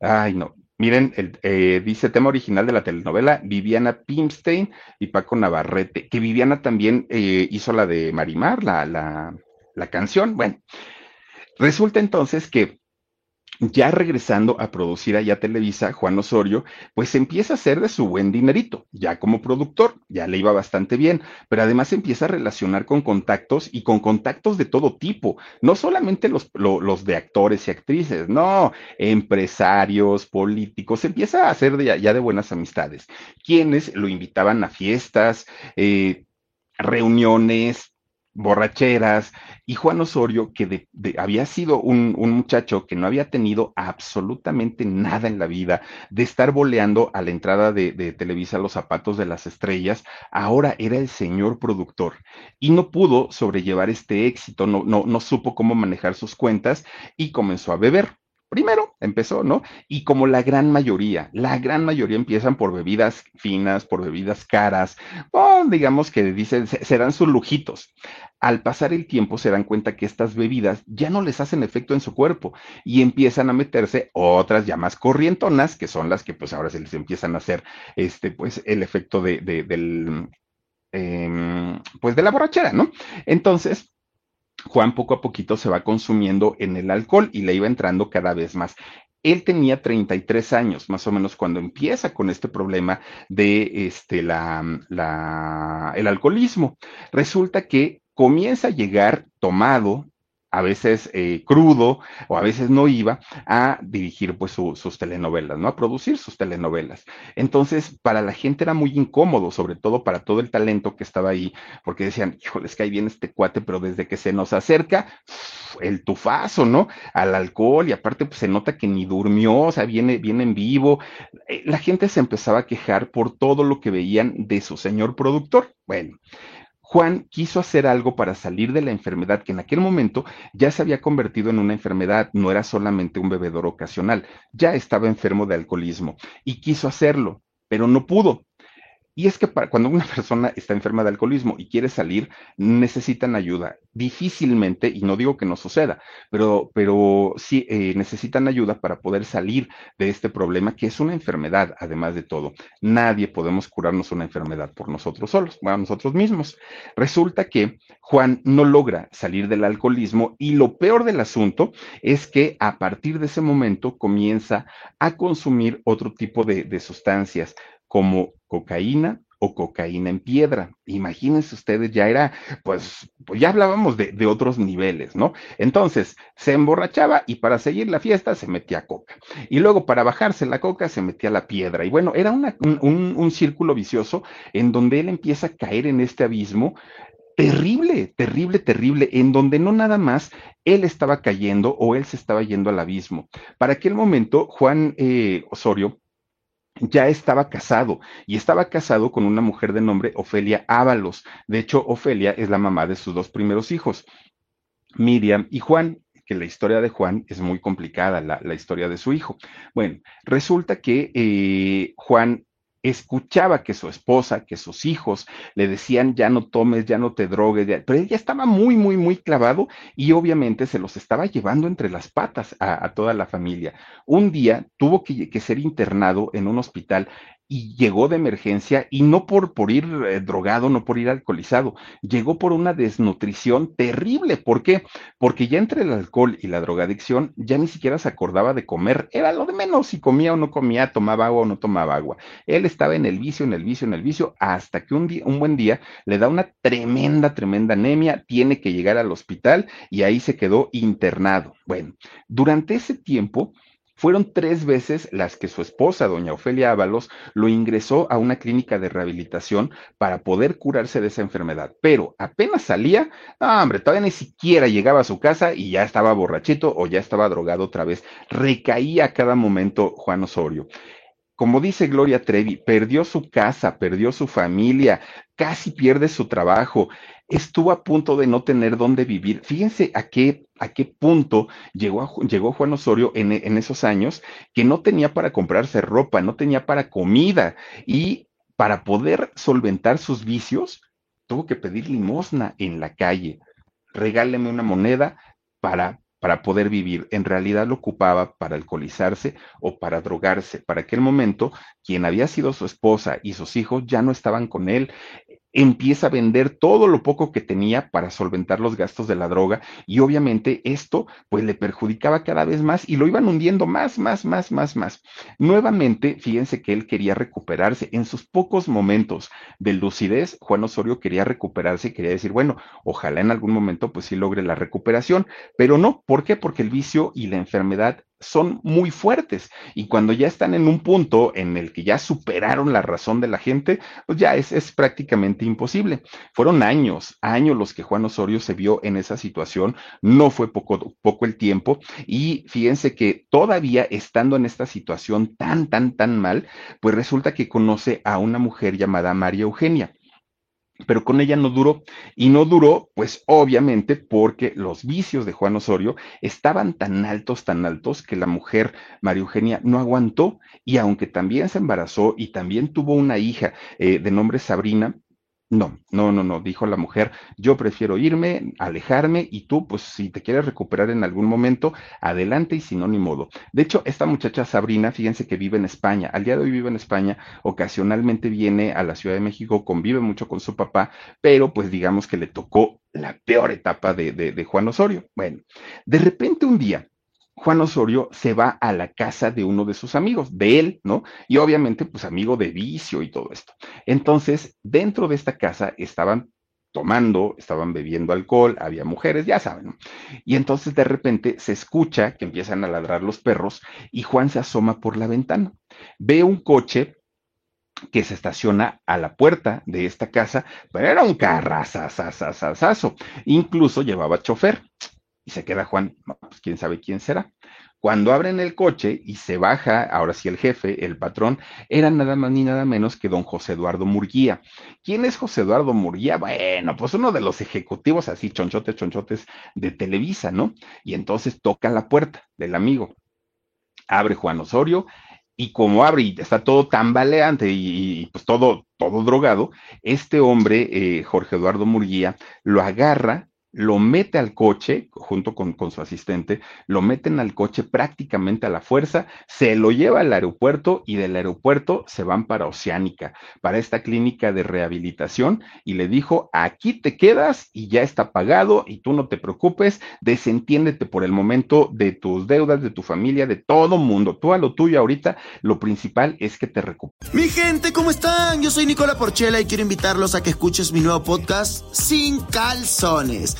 Ay, no, miren, eh, dice tema original de la telenovela, Viviana Pimstein y Paco Navarrete, que Viviana también eh, hizo la de Marimar, la, la, la canción. Bueno, resulta entonces que ya regresando a producir allá Televisa, Juan Osorio, pues empieza a hacer de su buen dinerito, ya como productor, ya le iba bastante bien, pero además empieza a relacionar con contactos y con contactos de todo tipo, no solamente los, de actores y actrices, no, empresarios, políticos, empieza a hacer ya de buenas amistades, quienes lo invitaban a fiestas, eh, reuniones, borracheras, y Juan Osorio, que había sido un, muchacho que no había tenido absolutamente nada en la vida, de estar boleando a la entrada de, de, Televisa los zapatos de las estrellas, ahora era el señor productor y no pudo sobrellevar este éxito, no, no, no supo cómo manejar sus cuentas y comenzó a beber. Primero empezó, ¿no? Y como la gran mayoría, la gran mayoría empiezan por bebidas finas, por bebidas caras, o digamos que dicen, serán sus lujitos. Al pasar el tiempo se dan cuenta que estas bebidas ya no les hacen efecto en su cuerpo y empiezan a meterse otras ya más corrientonas, que son las que pues ahora se les empiezan a hacer este, pues el efecto de, del, em, pues de la borrachera, ¿no? Entonces, Juan poco a poquito se va consumiendo en el alcohol y le iba entrando cada vez más. Él tenía 33 años, más o menos, cuando empieza con este problema de este, la, la, el alcoholismo. Resulta que comienza a llegar tomado a veces eh, crudo o a veces no iba a dirigir pues sus telenovelas, ¿no? A producir sus telenovelas. Entonces, para la gente era muy incómodo, sobre todo para todo el talento que estaba ahí, porque decían, híjole, es que ahí viene este cuate, pero desde que se nos acerca, el tufazo, ¿no? Al alcohol y aparte pues se nota que ni durmió, o sea, viene, viene en vivo. Eh, la gente se empezaba a quejar por todo lo que veían de su señor productor. Bueno, Juan quiso hacer algo para salir de la enfermedad que en aquel momento ya se había convertido en una enfermedad, no era solamente un bebedor ocasional, ya estaba enfermo de alcoholismo y quiso hacerlo, pero no pudo. Y es que cuando una persona está enferma de alcoholismo y quiere salir, necesitan ayuda. Difícilmente, y no digo que no suceda, pero, pero sí eh, necesitan ayuda para poder salir de este problema, que es una enfermedad, además de todo. Nadie podemos curarnos una enfermedad por nosotros solos, bueno, nosotros mismos. Resulta que Juan no logra salir del alcoholismo y lo peor del asunto es que a partir de ese momento comienza a consumir otro tipo de, de sustancias como cocaína o cocaína en piedra. Imagínense ustedes, ya era, pues, pues ya hablábamos de, otros niveles, ¿no? Entonces, se emborrachaba y para seguir la fiesta se metía coca. Y luego para bajarse la coca se metía la piedra. Y bueno, era un, un círculo vicioso en donde él empieza a caer en este abismo terrible, terrible, terrible, en donde no nada más él estaba cayendo o él se estaba yendo al abismo. Para aquel momento, Juan eh, Osorio ya estaba casado y estaba casado con una mujer de nombre Ofelia Ábalos. De hecho, Ofelia es la mamá de sus dos primeros hijos, Miriam y Juan que la historia de Juan es muy complicada, la, historia de su hijo. Bueno, resulta que eh, Juan escuchaba que su esposa, que sus hijos le decían ya no tomes, ya no te drogues, pero él ya estaba muy, muy, muy clavado y obviamente se los estaba llevando entre las patas a, toda la familia. Un día tuvo que, que ser internado en un hospital y llegó de emergencia y no por, por ir eh, drogado, no por ir alcoholizado, llegó por una desnutrición terrible. ¿Por qué? Porque ya entre el alcohol y la drogadicción ya ni siquiera se acordaba de comer, era lo de menos si comía o no comía, tomaba agua o no tomaba agua. Él estaba en el vicio, en el vicio, en el vicio, hasta que un, día, un buen día le da una tremenda, tremenda anemia, tiene que llegar al hospital y ahí se quedó internado. Bueno, durante ese tiempo, fueron tres veces las que su esposa, doña Ofelia Ábalos, lo ingresó a una clínica de rehabilitación para poder curarse de esa enfermedad. Pero apenas salía, hombre, todavía ni siquiera llegaba a su casa y ya estaba borrachito o ya estaba drogado otra vez. Recaía a cada momento Juan Osorio como dice Gloria Trevi, perdió su casa, perdió su familia, casi pierde su trabajo, estuvo a punto de no tener dónde vivir. Fíjense a qué, a qué punto llegó, llegó Juan Osorio en, en esos años que no tenía para comprarse ropa, no tenía para comida y para poder solventar sus vicios, tuvo que pedir limosna en la calle. Regáleme una moneda para para poder vivir, en realidad lo ocupaba para alcoholizarse o para drogarse. Para aquel momento, quien había sido su esposa y sus hijos ya no estaban con él empieza a vender todo lo poco que tenía para solventar los gastos de la droga y obviamente esto pues le perjudicaba cada vez más y lo iban hundiendo más, más, más, más, más. Nuevamente, fíjense que él quería recuperarse. En sus pocos momentos de lucidez, Juan Osorio quería recuperarse y quería decir, bueno, ojalá en algún momento pues sí logre la recuperación, pero no, ¿por qué? Porque el vicio y la enfermedad son muy fuertes. Y cuando ya están en un punto en el que ya superaron la razón de la gente, pues ya es, es prácticamente imposible. Fueron años, años los que Juan Osorio se vio en esa situación, no fue poco, poco el tiempo. Y fíjense que todavía estando en esta situación tan, tan, tan mal, pues resulta que conoce a una mujer llamada María Eugenia pero con ella no duró. Y no duró, pues obviamente porque los vicios de Juan Osorio estaban tan altos, tan altos, que la mujer María Eugenia no aguantó y aunque también se embarazó y también tuvo una hija eh, de nombre Sabrina, no, no, no, no, dijo la mujer, yo prefiero irme, alejarme y tú, pues si te quieres recuperar en algún momento, adelante y si no, ni modo. De hecho, esta muchacha Sabrina, fíjense que vive en España, al día de hoy vive en España, ocasionalmente viene a la Ciudad de México, convive mucho con su papá, pero pues digamos que le tocó la peor etapa de, de, Juan Osorio. Bueno, de repente un día, Juan Osorio se va a la casa de uno de sus amigos, de él, ¿no? Y obviamente, pues amigo de vicio y todo esto. Entonces, dentro de esta casa estaban tomando, estaban bebiendo alcohol, había mujeres, ya saben. Y entonces de repente se escucha que empiezan a ladrar los perros y Juan se asoma por la ventana. Ve un coche que se estaciona a la puerta de esta casa, pero era un carrazazazazazo. Incluso llevaba chofer. Y se queda Juan, pues quién sabe quién será. Cuando abren el coche y se baja, ahora sí el jefe, el patrón, era nada más ni nada menos que don José Eduardo Murguía. ¿Quién es José Eduardo Murguía? Bueno, pues uno de los ejecutivos así, chonchotes, chonchotes de Televisa, ¿no? Y entonces toca la puerta del amigo. Abre Juan Osorio y como abre y está todo tambaleante y, y pues todo, todo drogado, este hombre, eh, Jorge Eduardo Murguía, lo agarra lo mete al coche, junto con, con, su asistente, lo meten al coche prácticamente a la fuerza, se lo lleva al aeropuerto y del aeropuerto se van para Oceánica, para esta clínica de rehabilitación, y le dijo, aquí te quedas y ya está pagado y tú no te preocupes, desentiéndete por el momento de tus deudas, de tu familia, de todo mundo, tú a lo tuyo ahorita, lo principal es que te recuperes. Mi gente, ¿cómo están? Yo soy Nicola Porchela y quiero invitarlos a que escuches mi nuevo podcast Sin Calzones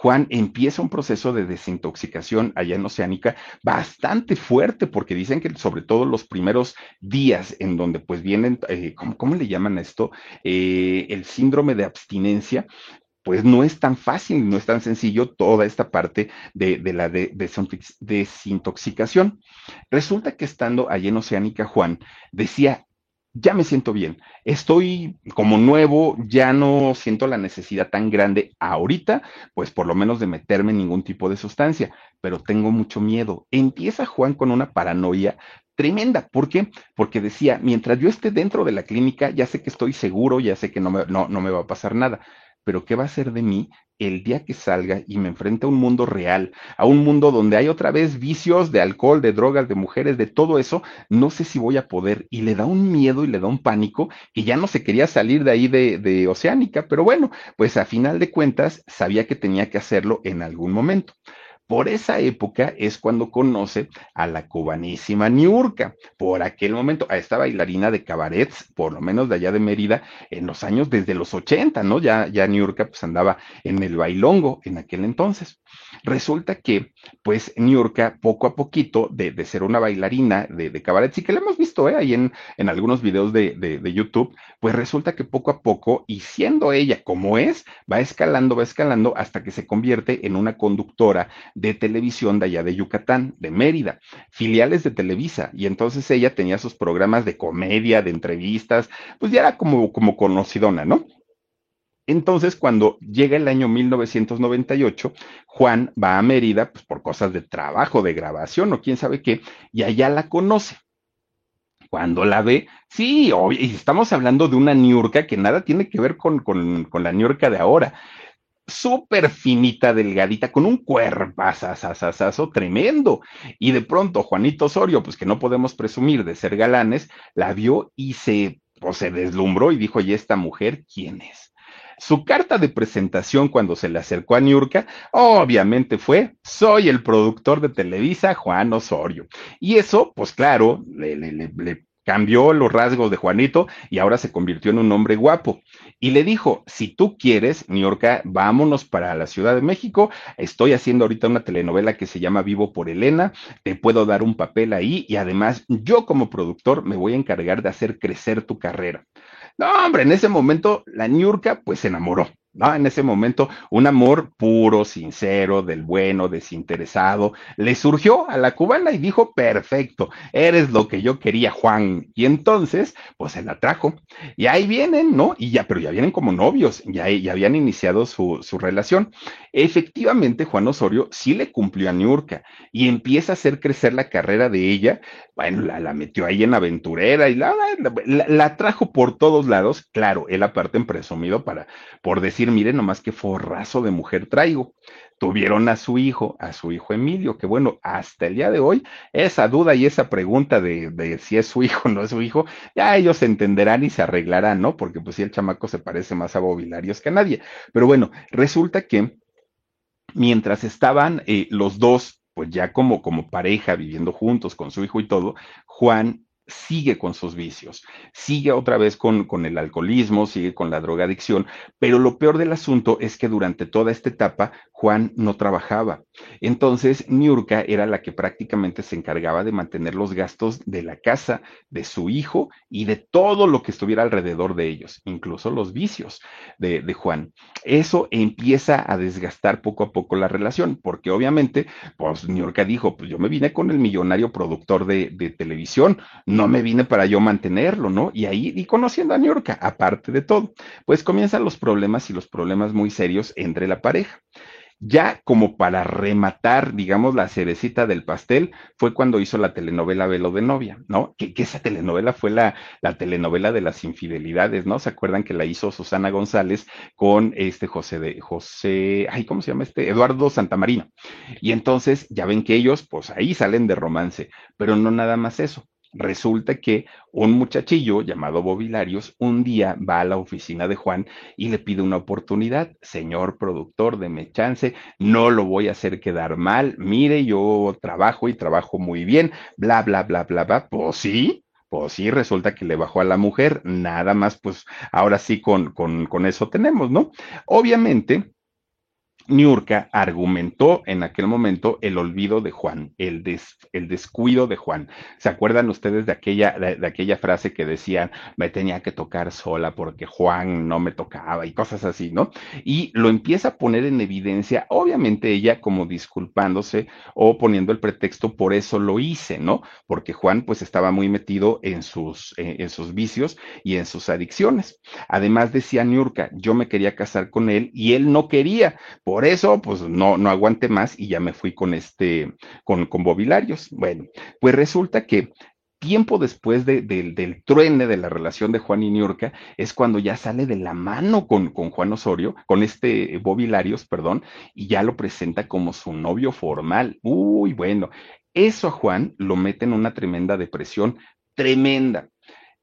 Juan empieza un proceso de desintoxicación allá en Oceánica bastante fuerte, porque dicen que sobre todo los primeros días en donde pues vienen, eh, ¿cómo, ¿cómo, le llaman esto? Eh, el síndrome de abstinencia, pues no es tan fácil, no es tan sencillo toda esta parte de, de la de, de desintoxicación. Resulta que estando allá en Oceánica, Juan decía, ya me siento bien, estoy como nuevo, ya no siento la necesidad tan grande ahorita, pues por lo menos de meterme en ningún tipo de sustancia, pero tengo mucho miedo. Empieza Juan con una paranoia tremenda. ¿Por qué? Porque decía, mientras yo esté dentro de la clínica, ya sé que estoy seguro, ya sé que no me, no, no me va a pasar nada pero ¿qué va a ser de mí el día que salga y me enfrente a un mundo real, a un mundo donde hay otra vez vicios de alcohol, de drogas, de mujeres, de todo eso? No sé si voy a poder. Y le da un miedo y le da un pánico que ya no se quería salir de ahí de, de Oceánica, pero bueno, pues a final de cuentas sabía que tenía que hacerlo en algún momento. Por esa época es cuando conoce a la cubanísima Niurka. Por aquel momento, a esta bailarina de cabarets, por lo menos de allá de Mérida, en los años desde los 80, ¿no? Ya, ya Niurka pues andaba en el bailongo en aquel entonces. Resulta que, pues, Niurka, poco a poquito, de, de ser una bailarina de, cabarets, y que la hemos visto ¿eh? ahí en, en algunos videos de, de, de YouTube, pues resulta que poco a poco, y siendo ella como es, va escalando, va escalando hasta que se convierte en una conductora de televisión de allá de Yucatán, de Mérida, filiales de Televisa, y entonces ella tenía sus programas de comedia, de entrevistas, pues ya era como, como conocidona, ¿no? Entonces, cuando llega el año 1998, Juan va a Mérida, pues por cosas de trabajo, de grabación o quién sabe qué, y allá la conoce. Cuando la ve, sí, y estamos hablando de una niurca que nada tiene que ver con, con, con la niurca de ahora súper finita, delgadita, con un cuerpazazazazo tremendo. Y de pronto Juanito Osorio, pues que no podemos presumir de ser galanes, la vio y se, pues, se deslumbró y dijo, ¿y esta mujer quién es? Su carta de presentación cuando se le acercó a Niurka, obviamente fue, soy el productor de Televisa, Juan Osorio. Y eso, pues claro, le, le, le cambió los rasgos de Juanito y ahora se convirtió en un hombre guapo. Y le dijo, si tú quieres, Niurka, vámonos para la Ciudad de México. Estoy haciendo ahorita una telenovela que se llama Vivo por Elena. Te puedo dar un papel ahí y además yo como productor me voy a encargar de hacer crecer tu carrera. No, hombre, en ese momento la Niurka pues se enamoró. En ese momento, un amor puro, sincero, del bueno, desinteresado, le surgió a la cubana y dijo, perfecto, eres lo que yo quería, Juan. Y entonces, pues se la trajo. Y ahí vienen, ¿no? Y ya, pero ya vienen como novios, ya, ya habían iniciado su, su relación. Efectivamente, Juan Osorio sí le cumplió a Niurka y empieza a hacer crecer la carrera de ella. Bueno, la, la metió ahí en aventurera y la, la, la, trajo por todos lados. Claro, él aparte en presumido para, por decir decir, miren nomás qué forrazo de mujer traigo. Tuvieron a su hijo, a su hijo Emilio, que bueno, hasta el día de hoy, esa duda y esa pregunta de, si es su hijo o no es su hijo, ya ellos entenderán y se arreglarán, ¿no? Porque pues si el chamaco se parece más a Bobilarios que a nadie. Pero bueno, resulta que mientras estaban eh, los dos, pues ya como, como pareja, viviendo juntos con su hijo y todo, Juan sigue con sus vicios, sigue otra vez con, con, el alcoholismo, sigue con la drogadicción, pero lo peor del asunto es que durante toda esta etapa Juan no trabajaba. Entonces, Niurka era la que prácticamente se encargaba de mantener los gastos de la casa, de su hijo y de todo lo que estuviera alrededor de ellos, incluso los vicios de, de Juan. Eso empieza a desgastar poco a poco la relación, porque obviamente, pues Niurka dijo, pues yo me vine con el millonario productor de, de televisión, no me vine para yo mantenerlo, ¿no? Y ahí, y conociendo a Niurka, aparte de todo, pues comienzan los problemas y los problemas muy serios entre la pareja. Ya como para rematar, digamos, la cerecita del pastel, fue cuando hizo la telenovela Velo de Novia, ¿no? Que, que esa telenovela fue la, la, telenovela de las infidelidades, ¿no? ¿Se acuerdan que la hizo Susana González con este José de, José, ay, ¿cómo se llama este? Eduardo Santamarino. Y entonces, ya ven que ellos, pues ahí salen de romance, pero no nada más eso. Resulta que un muchachillo llamado Bobilarios un día va a la oficina de Juan y le pide una oportunidad. Señor productor, deme chance, no lo voy a hacer quedar mal. Mire, yo trabajo y trabajo muy bien, bla, bla, bla, bla, bla. Pues sí, pues sí, resulta que le bajó a la mujer, nada más, pues ahora sí con, con, con eso tenemos, ¿no? Obviamente, Niurka argumentó en aquel momento el olvido de Juan, el, el descuido de Juan. ¿Se acuerdan ustedes de aquella, de, de, aquella frase que decían, me tenía que tocar sola porque Juan no me tocaba y cosas así, ¿no? Y lo empieza a poner en evidencia, obviamente ella como disculpándose o poniendo el pretexto, por eso lo hice, ¿no? Porque Juan pues estaba muy metido en sus, eh, en sus vicios y en sus adicciones. Además decía Niurka, yo me quería casar con él y él no quería. Por eso, pues no, no aguanté más y ya me fui con este, con, con Bobilarios. Bueno, pues resulta que tiempo después de, de, del truene de la relación de Juan y Niurka, es cuando ya sale de la mano con, con Juan Osorio, con este Bobilarios, perdón, y ya lo presenta como su novio formal. Uy, bueno, eso a Juan lo mete en una tremenda depresión, tremenda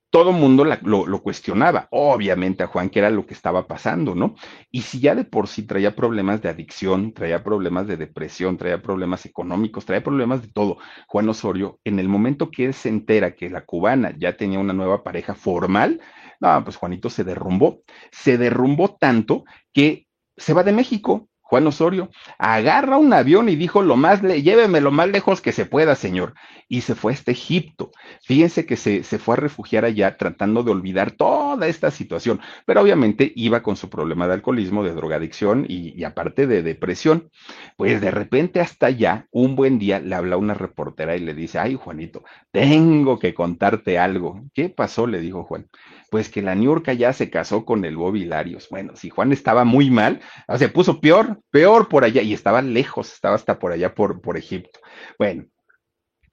todo mundo lo, lo, cuestionaba, obviamente a Juan, que era lo que estaba pasando, ¿no? Y si ya de por sí traía problemas de adicción, traía problemas de depresión, traía problemas económicos, traía problemas de todo, Juan Osorio, en el momento que él se entera que la cubana ya tenía una nueva pareja formal, no, pues Juanito se derrumbó, se derrumbó tanto que se va de México, Juan Osorio, agarra un avión y dijo, lo más le lléveme lo más lejos que se pueda, señor. Y se fue a este Egipto. Fíjense que se, se, fue a refugiar allá tratando de olvidar toda esta situación, pero obviamente iba con su problema de alcoholismo, de drogadicción y, y aparte de depresión. Pues de repente hasta allá, un buen día, le habla una reportera y le dice, ay, Juanito, tengo que contarte algo. ¿Qué pasó? Le dijo Juan pues que la Niurka ya se casó con el Bob Hilarios. Bueno, si Juan estaba muy mal, se puso peor, peor por allá, y estaba lejos, estaba hasta por allá por, por Egipto. Bueno,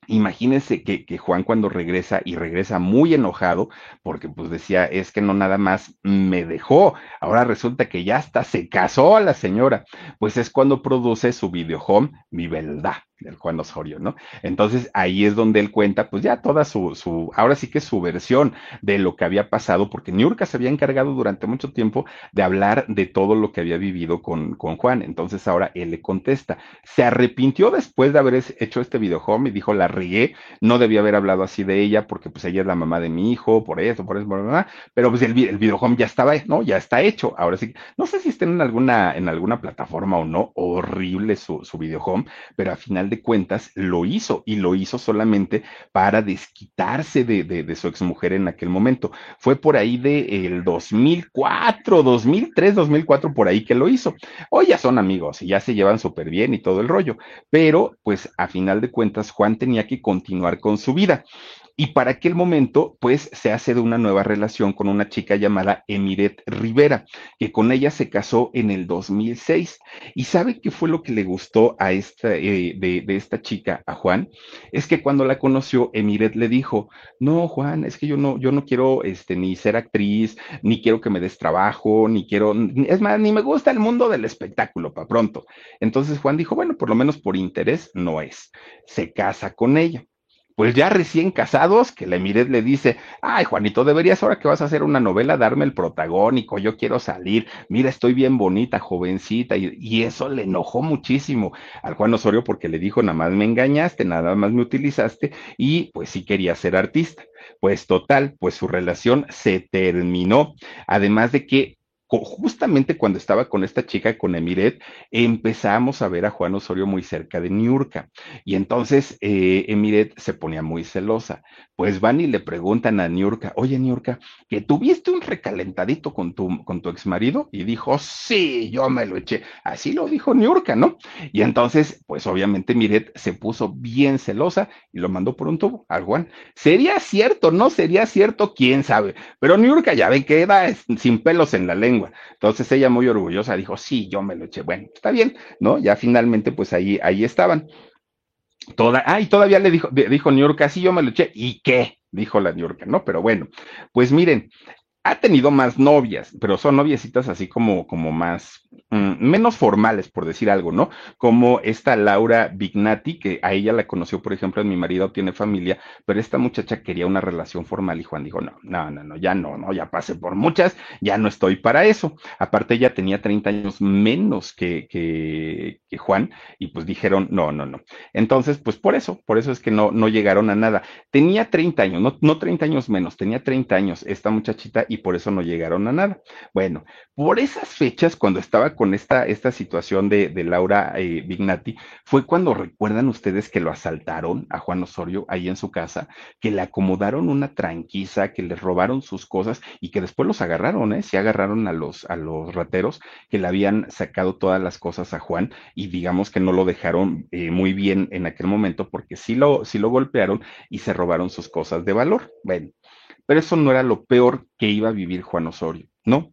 Imagínense que, que, Juan cuando regresa y regresa muy enojado porque pues decía, es que no nada más me dejó, ahora resulta que ya hasta se casó a la señora, pues es cuando produce su videohome Mi Verdad del Juan Osorio, ¿no? Entonces ahí es donde él cuenta, pues ya toda su, su, ahora sí que su versión de lo que había pasado, porque Niurka se había encargado durante mucho tiempo de hablar de todo lo que había vivido con, con Juan. Entonces ahora él le contesta. Se arrepintió después de haber hecho este videohome y dijo, la regué, no debía haber hablado así de ella, porque pues ella es la mamá de mi hijo, por eso, por eso, por eso, pero pues el, el videohome ya estaba, ¿no? Ya está hecho. Ahora sí, no sé si está en alguna, en alguna plataforma o no, horrible su, su videohome, pero al final de cuentas lo hizo y lo hizo solamente para desquitarse de, de, de su exmujer en aquel momento. Fue por ahí de el 2004, 2003, 2004, por ahí que lo hizo. Hoy ya son amigos y ya se llevan súper bien y todo el rollo, pero pues a final de cuentas Juan tenía que continuar con su vida. Y para aquel momento, pues se hace de una nueva relación con una chica llamada Emiret Rivera, que con ella se casó en el 2006. ¿Y sabe qué fue lo que le gustó a esta, eh, de, esta chica, a Juan? Es que cuando la conoció, Emiret le dijo, no, Juan, es que yo no, yo no quiero este, ni ser actriz, ni quiero que me des trabajo, ni quiero, es más, ni me gusta el mundo del espectáculo, para pronto. Entonces Juan dijo, bueno, por lo menos por interés no es. Se casa con ella pues ya recién casados, que la Emiret le dice, ay Juanito, deberías ahora que vas a hacer una novela darme el protagónico, yo quiero salir, mira, estoy bien bonita, jovencita, y, y, eso le enojó muchísimo al Juan Osorio porque le dijo, nada más me engañaste, nada más me utilizaste, y pues sí quería ser artista. Pues total, pues su relación se terminó, además de que justamente cuando estaba con esta chica, con Emiret, empezamos a ver a Juan Osorio muy cerca de Niurka. Y entonces eh, Emiret se ponía muy celosa. Pues van y le preguntan a Niurka, oye Niurka, ¿que tuviste un recalentadito con tu, con tu ex marido? Y dijo, sí, yo me lo eché. Así lo dijo Niurka, ¿no? Y entonces, pues obviamente Emiret se puso bien celosa y lo mandó por un tubo al Juan. ¿Sería cierto? ¿No sería cierto? ¿Quién sabe? Pero Niurka ya ve que era sin pelos en la lengua entonces ella muy orgullosa dijo, sí, yo me lo eché. Bueno, está bien, ¿no? Ya finalmente, pues ahí, ahí estaban. Toda, ah, y todavía le dijo, dijo York, sí, yo me lo eché. ¿Y qué? Dijo la York, ¿no? Pero bueno, pues miren, ha tenido más novias, pero son noviecitas así como, como más, mmm, menos formales, por decir algo, ¿no? Como esta Laura Bignati, que a ella la conoció, por ejemplo, en mi marido tiene familia, pero esta muchacha quería una relación formal y Juan dijo, no, no, no, no, ya no, no, ya pasé por muchas, ya no estoy para eso. Aparte, ella tenía 30 años menos que, que, que Juan, y pues dijeron, no, no, no. Entonces, pues por eso, por eso es que no, no llegaron a nada. Tenía 30 años, no, no 30 años menos, tenía 30 años esta muchachita y por eso no llegaron a nada. Bueno, por esas fechas, cuando estaba con esta, esta situación de, de Laura eh, Bignati, fue cuando recuerdan ustedes que lo asaltaron a Juan Osorio ahí en su casa, que le acomodaron una tranquiza, que le robaron sus cosas y que después los agarraron, ¿eh? Se agarraron a los, a los rateros que le habían sacado todas las cosas a Juan y digamos que no lo dejaron eh, muy bien en aquel momento porque sí lo, sí lo golpearon y se robaron sus cosas de valor. Bueno, pero eso no era lo peor que iba a vivir Juan Osorio, ¿no?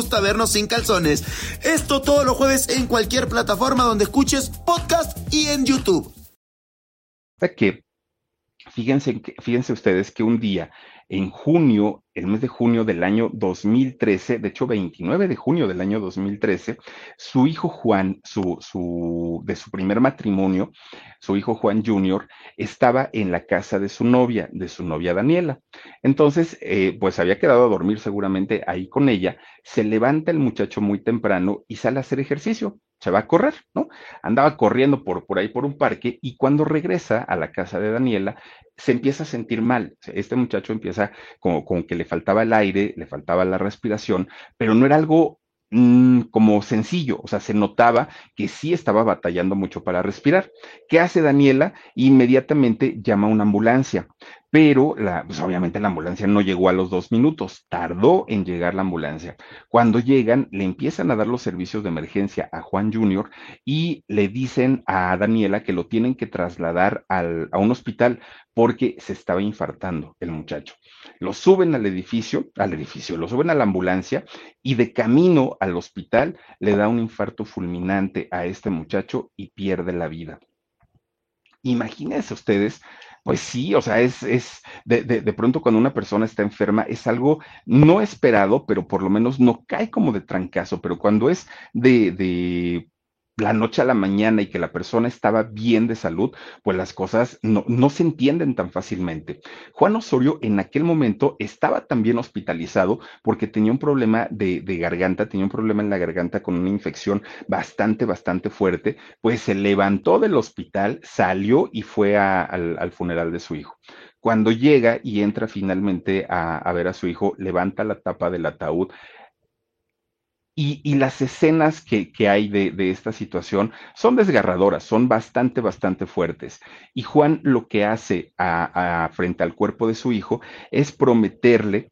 vernos sin calzones. Esto todos los jueves en cualquier plataforma donde escuches podcast y en YouTube. Que fíjense, fíjense ustedes que un día en junio, el mes de junio del año 2013, de hecho 29 de junio del año 2013, su hijo Juan, su, su, de su primer matrimonio, su hijo Juan Jr., estaba en la casa de su novia, de su novia Daniela. Entonces, eh, pues había quedado a dormir seguramente ahí con ella, se levanta el muchacho muy temprano y sale a hacer ejercicio se va a correr, ¿no? Andaba corriendo por, por ahí por un parque y cuando regresa a la casa de Daniela, se empieza a sentir mal. Este muchacho empieza como, que le faltaba el aire, le faltaba la respiración, pero no era algo mm, como sencillo, o sea, se notaba que sí estaba batallando mucho para respirar. ¿Qué hace Daniela? Inmediatamente llama a una ambulancia, pero la, pues obviamente la ambulancia no llegó a los dos minutos, tardó en llegar la ambulancia. Cuando llegan, le empiezan a dar los servicios de emergencia a Juan Jr. y le dicen a Daniela que lo tienen que trasladar al, a un hospital porque se estaba infartando el muchacho. Lo suben al edificio, al edificio, lo suben a la ambulancia y de camino al hospital le da un infarto fulminante a este muchacho y pierde la vida. Imagínense ustedes pues sí, o sea, es, es de, de, de, pronto cuando una persona está enferma es algo no esperado, pero por lo menos no cae como de trancazo, pero cuando es de, de la noche a la mañana y que la persona estaba bien de salud, pues las cosas no, no, se entienden tan fácilmente. Juan Osorio en aquel momento estaba también hospitalizado porque tenía un problema de, de, garganta, tenía un problema en la garganta con una infección bastante, bastante fuerte, pues se levantó del hospital, salió y fue al, al funeral de su hijo. Cuando llega y entra finalmente a, a ver a su hijo, levanta la tapa del ataúd, y, las escenas que, hay de, esta situación son desgarradoras, son bastante, bastante fuertes. Y Juan lo que hace a, frente al cuerpo de su hijo es prometerle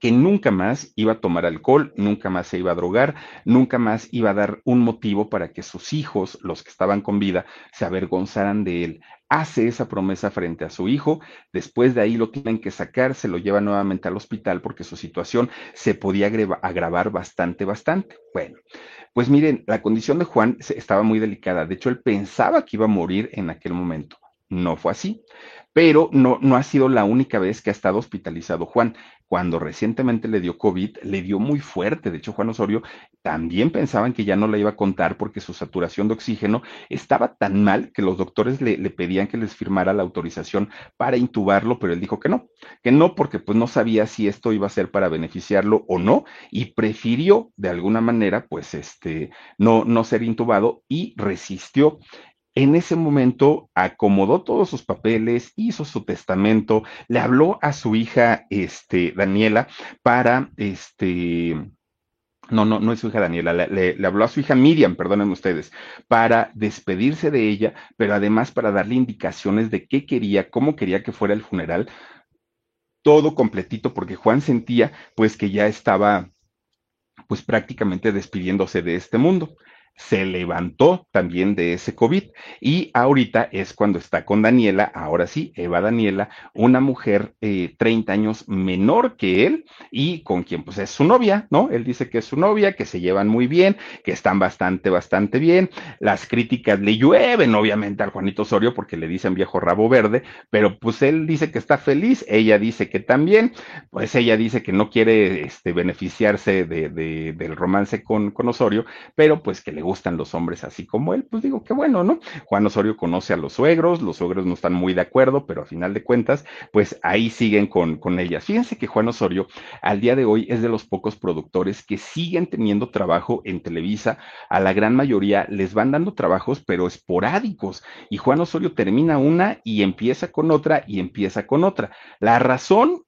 que nunca más iba a tomar alcohol, nunca más se iba a drogar, nunca más iba a dar un motivo para que sus hijos, los que estaban con vida, se avergonzaran de él. Hace esa promesa frente a su hijo, después de ahí lo tienen que sacar, se lo lleva nuevamente al hospital porque su situación se podía agravar bastante, bastante. Bueno, pues miren, la condición de Juan estaba muy delicada, de hecho él pensaba que iba a morir en aquel momento. No fue así pero no, no ha sido la única vez que ha estado hospitalizado Juan. Cuando recientemente le dio COVID, le dio muy fuerte. De hecho, Juan Osorio también pensaban que ya no la iba a contar porque su saturación de oxígeno estaba tan mal que los doctores le, le pedían que les firmara la autorización para intubarlo, pero él dijo que no, que no porque pues no sabía si esto iba a ser para beneficiarlo o no y prefirió de alguna manera pues este no, no ser intubado y resistió en ese momento acomodó todos sus papeles, hizo su testamento, le habló a su hija, este, Daniela, para, este, no, no, no es su hija Daniela, le, le, habló a su hija Miriam, perdónenme ustedes, para despedirse de ella, pero además para darle indicaciones de qué quería, cómo quería que fuera el funeral, todo completito, porque Juan sentía pues que ya estaba pues prácticamente despidiéndose de este mundo se levantó también de ese COVID y ahorita es cuando está con Daniela, ahora sí, Eva Daniela, una mujer eh, 30 años menor que él y con quien pues es su novia, ¿no? Él dice que es su novia, que se llevan muy bien, que están bastante, bastante bien. Las críticas le llueven obviamente al Juanito Osorio porque le dicen viejo rabo verde, pero pues él dice que está feliz, ella dice que también, pues ella dice que no quiere este, beneficiarse de, de, del romance con, con Osorio, pero pues que le gustan los hombres así como él, pues digo, qué bueno, ¿no? Juan Osorio conoce a los suegros, los suegros no están muy de acuerdo, pero a final de cuentas, pues ahí siguen con, con ellas. Fíjense que Juan Osorio al día de hoy es de los pocos productores que siguen teniendo trabajo en Televisa. A la gran mayoría les van dando trabajos, pero esporádicos. Y Juan Osorio termina una y empieza con otra y empieza con otra. La razón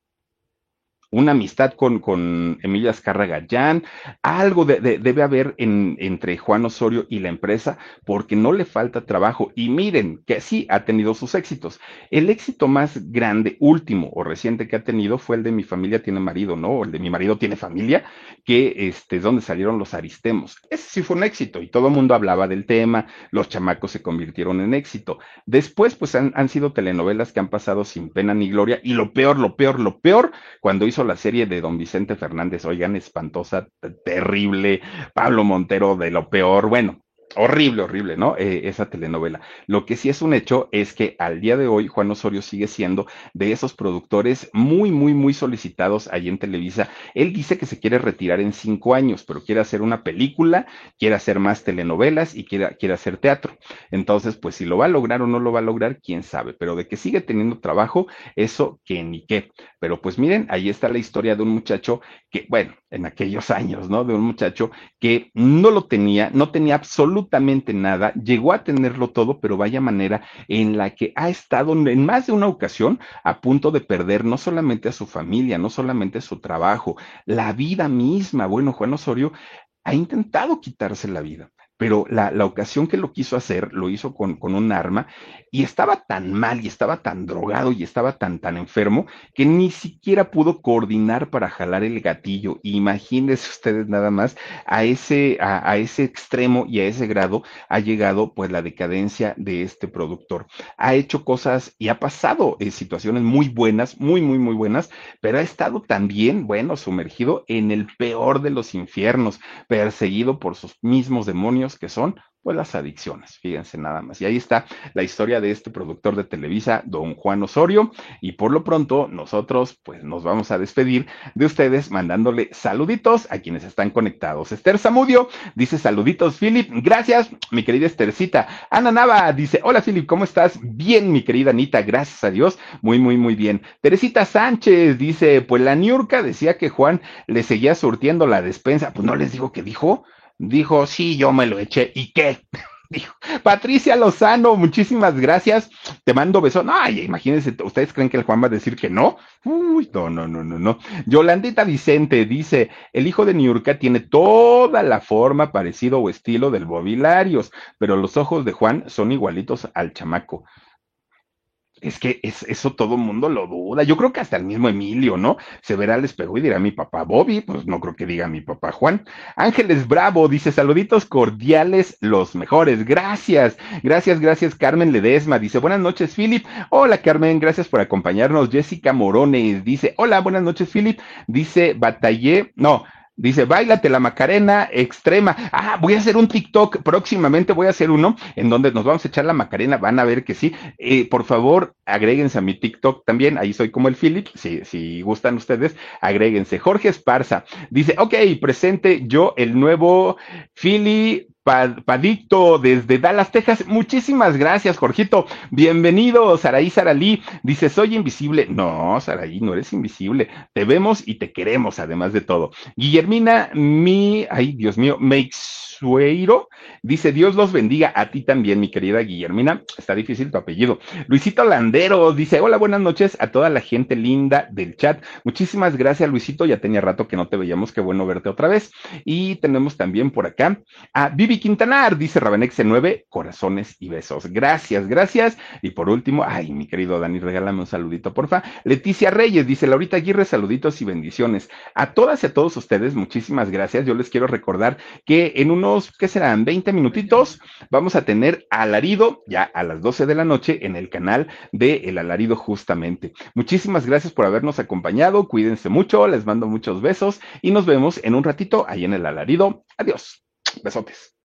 una amistad con, con Emilio Azcarra Gallán, algo de, de, debe haber en, entre Juan Osorio y la empresa, porque no le falta trabajo. Y miren que sí ha tenido sus éxitos. El éxito más grande, último o reciente que ha tenido fue el de Mi familia tiene marido, ¿no? El de Mi marido tiene familia, que este, es donde salieron los aristemos. Ese sí fue un éxito y todo el mundo hablaba del tema, los chamacos se convirtieron en éxito. Después, pues han, han sido telenovelas que han pasado sin pena ni gloria y lo peor, lo peor, lo peor, cuando hizo la serie de Don Vicente Fernández, oigan, espantosa, terrible, Pablo Montero de lo peor, bueno, horrible, horrible, ¿no? Eh, esa telenovela. Lo que sí es un hecho es que al día de hoy Juan Osorio sigue siendo de esos productores muy, muy, muy solicitados allí en Televisa. Él dice que se quiere retirar en cinco años, pero quiere hacer una película, quiere hacer más telenovelas y quiere, quiere hacer teatro. Entonces, pues si lo va a lograr o no lo va a lograr, quién sabe. Pero de que sigue teniendo trabajo, eso que ni qué. Pero pues miren, ahí está la historia de un muchacho que, bueno, en aquellos años, ¿no? De un muchacho que no lo tenía, no tenía absolutamente absolutamente nada, llegó a tenerlo todo, pero vaya manera en la que ha estado en más de una ocasión a punto de perder no solamente a su familia, no solamente su trabajo, la vida misma. Bueno, Juan Osorio ha intentado quitarse la vida pero la, la, ocasión que lo quiso hacer, lo hizo con, con, un arma y estaba tan mal y estaba tan drogado y estaba tan, tan enfermo que ni siquiera pudo coordinar para jalar el gatillo. Imagínense ustedes nada más a ese, a, a ese extremo y a ese grado ha llegado pues la decadencia de este productor. Ha hecho cosas y ha pasado en situaciones muy buenas, muy, muy, muy buenas, pero ha estado también, bueno, sumergido en el peor de los infiernos, perseguido por sus mismos demonios que son pues las adicciones, fíjense nada más. Y ahí está la historia de este productor de Televisa, don Juan Osorio, y por lo pronto nosotros pues nos vamos a despedir de ustedes mandándole saluditos a quienes están conectados. Esther Zamudio dice saluditos, Philip, gracias, mi querida Esthercita. Ana Nava dice, hola Philip, ¿cómo estás? Bien, mi querida Anita, gracias a Dios, muy, muy, muy bien. Teresita Sánchez dice, pues la Niurka decía que Juan le seguía surtiendo la despensa, pues no les digo que dijo dijo, sí, yo me lo eché. ¿Y qué? Dijo, Patricia Lozano, muchísimas gracias. Te mando besos. Ay, imagínense, ¿ustedes creen que el Juan va a decir que no? Uy, no, no, no, no, no. Yolandita Vicente dice, el hijo de Niurka tiene toda la forma, parecido o estilo del Bobilarios, pero los ojos de Juan son igualitos al chamaco es que es, eso todo mundo lo duda. Yo creo que hasta el mismo Emilio, ¿no? Se verá al espejo y dirá mi papá Bobby, pues no creo que diga mi papá Juan. Ángeles Bravo dice saluditos cordiales, los mejores. Gracias, gracias, gracias. Carmen Ledesma dice buenas noches, Philip. Hola, Carmen, gracias por acompañarnos. Jessica Morones dice hola, buenas noches, Philip. Dice batallé, no. Dice, bailate la Macarena extrema. Ah, voy a hacer un TikTok próximamente, voy a hacer uno en donde nos vamos a echar la Macarena, van a ver que sí. Eh, por favor, agréguense a mi TikTok también, ahí soy como el Philip, si, si gustan ustedes, agréguense. Jorge Esparza dice, ok, presente yo el nuevo Philly Padicto desde Dallas, Texas. Muchísimas gracias, Jorgito. Bienvenido, Saraí Saralí. Dice, soy invisible. No, Saraí, no eres invisible. Te vemos y te queremos, además de todo. Guillermina, mi, ay, Dios mío, Meixueiro. Dice, Dios los bendiga a ti también, mi querida Guillermina. Está difícil tu apellido. Luisito Landero dice, hola, buenas noches a toda la gente linda del chat. Muchísimas gracias, Luisito. Ya tenía rato que no te veíamos. Qué bueno verte otra vez. Y tenemos también por acá a Vivi Quintanar, dice Ravenex 9, corazones y besos. Gracias, gracias. Y por último, ay, mi querido Dani, regálame un saludito, porfa. Leticia Reyes, dice Laurita Aguirre, saluditos y bendiciones. A todas y a todos ustedes, muchísimas gracias. Yo les quiero recordar que en unos, ¿qué serán? 20 minutitos, vamos a tener alarido ya a las 12 de la noche en el canal de El Alarido justamente. Muchísimas gracias por habernos acompañado. Cuídense mucho, les mando muchos besos y nos vemos en un ratito ahí en El Alarido. Adiós. Besotes.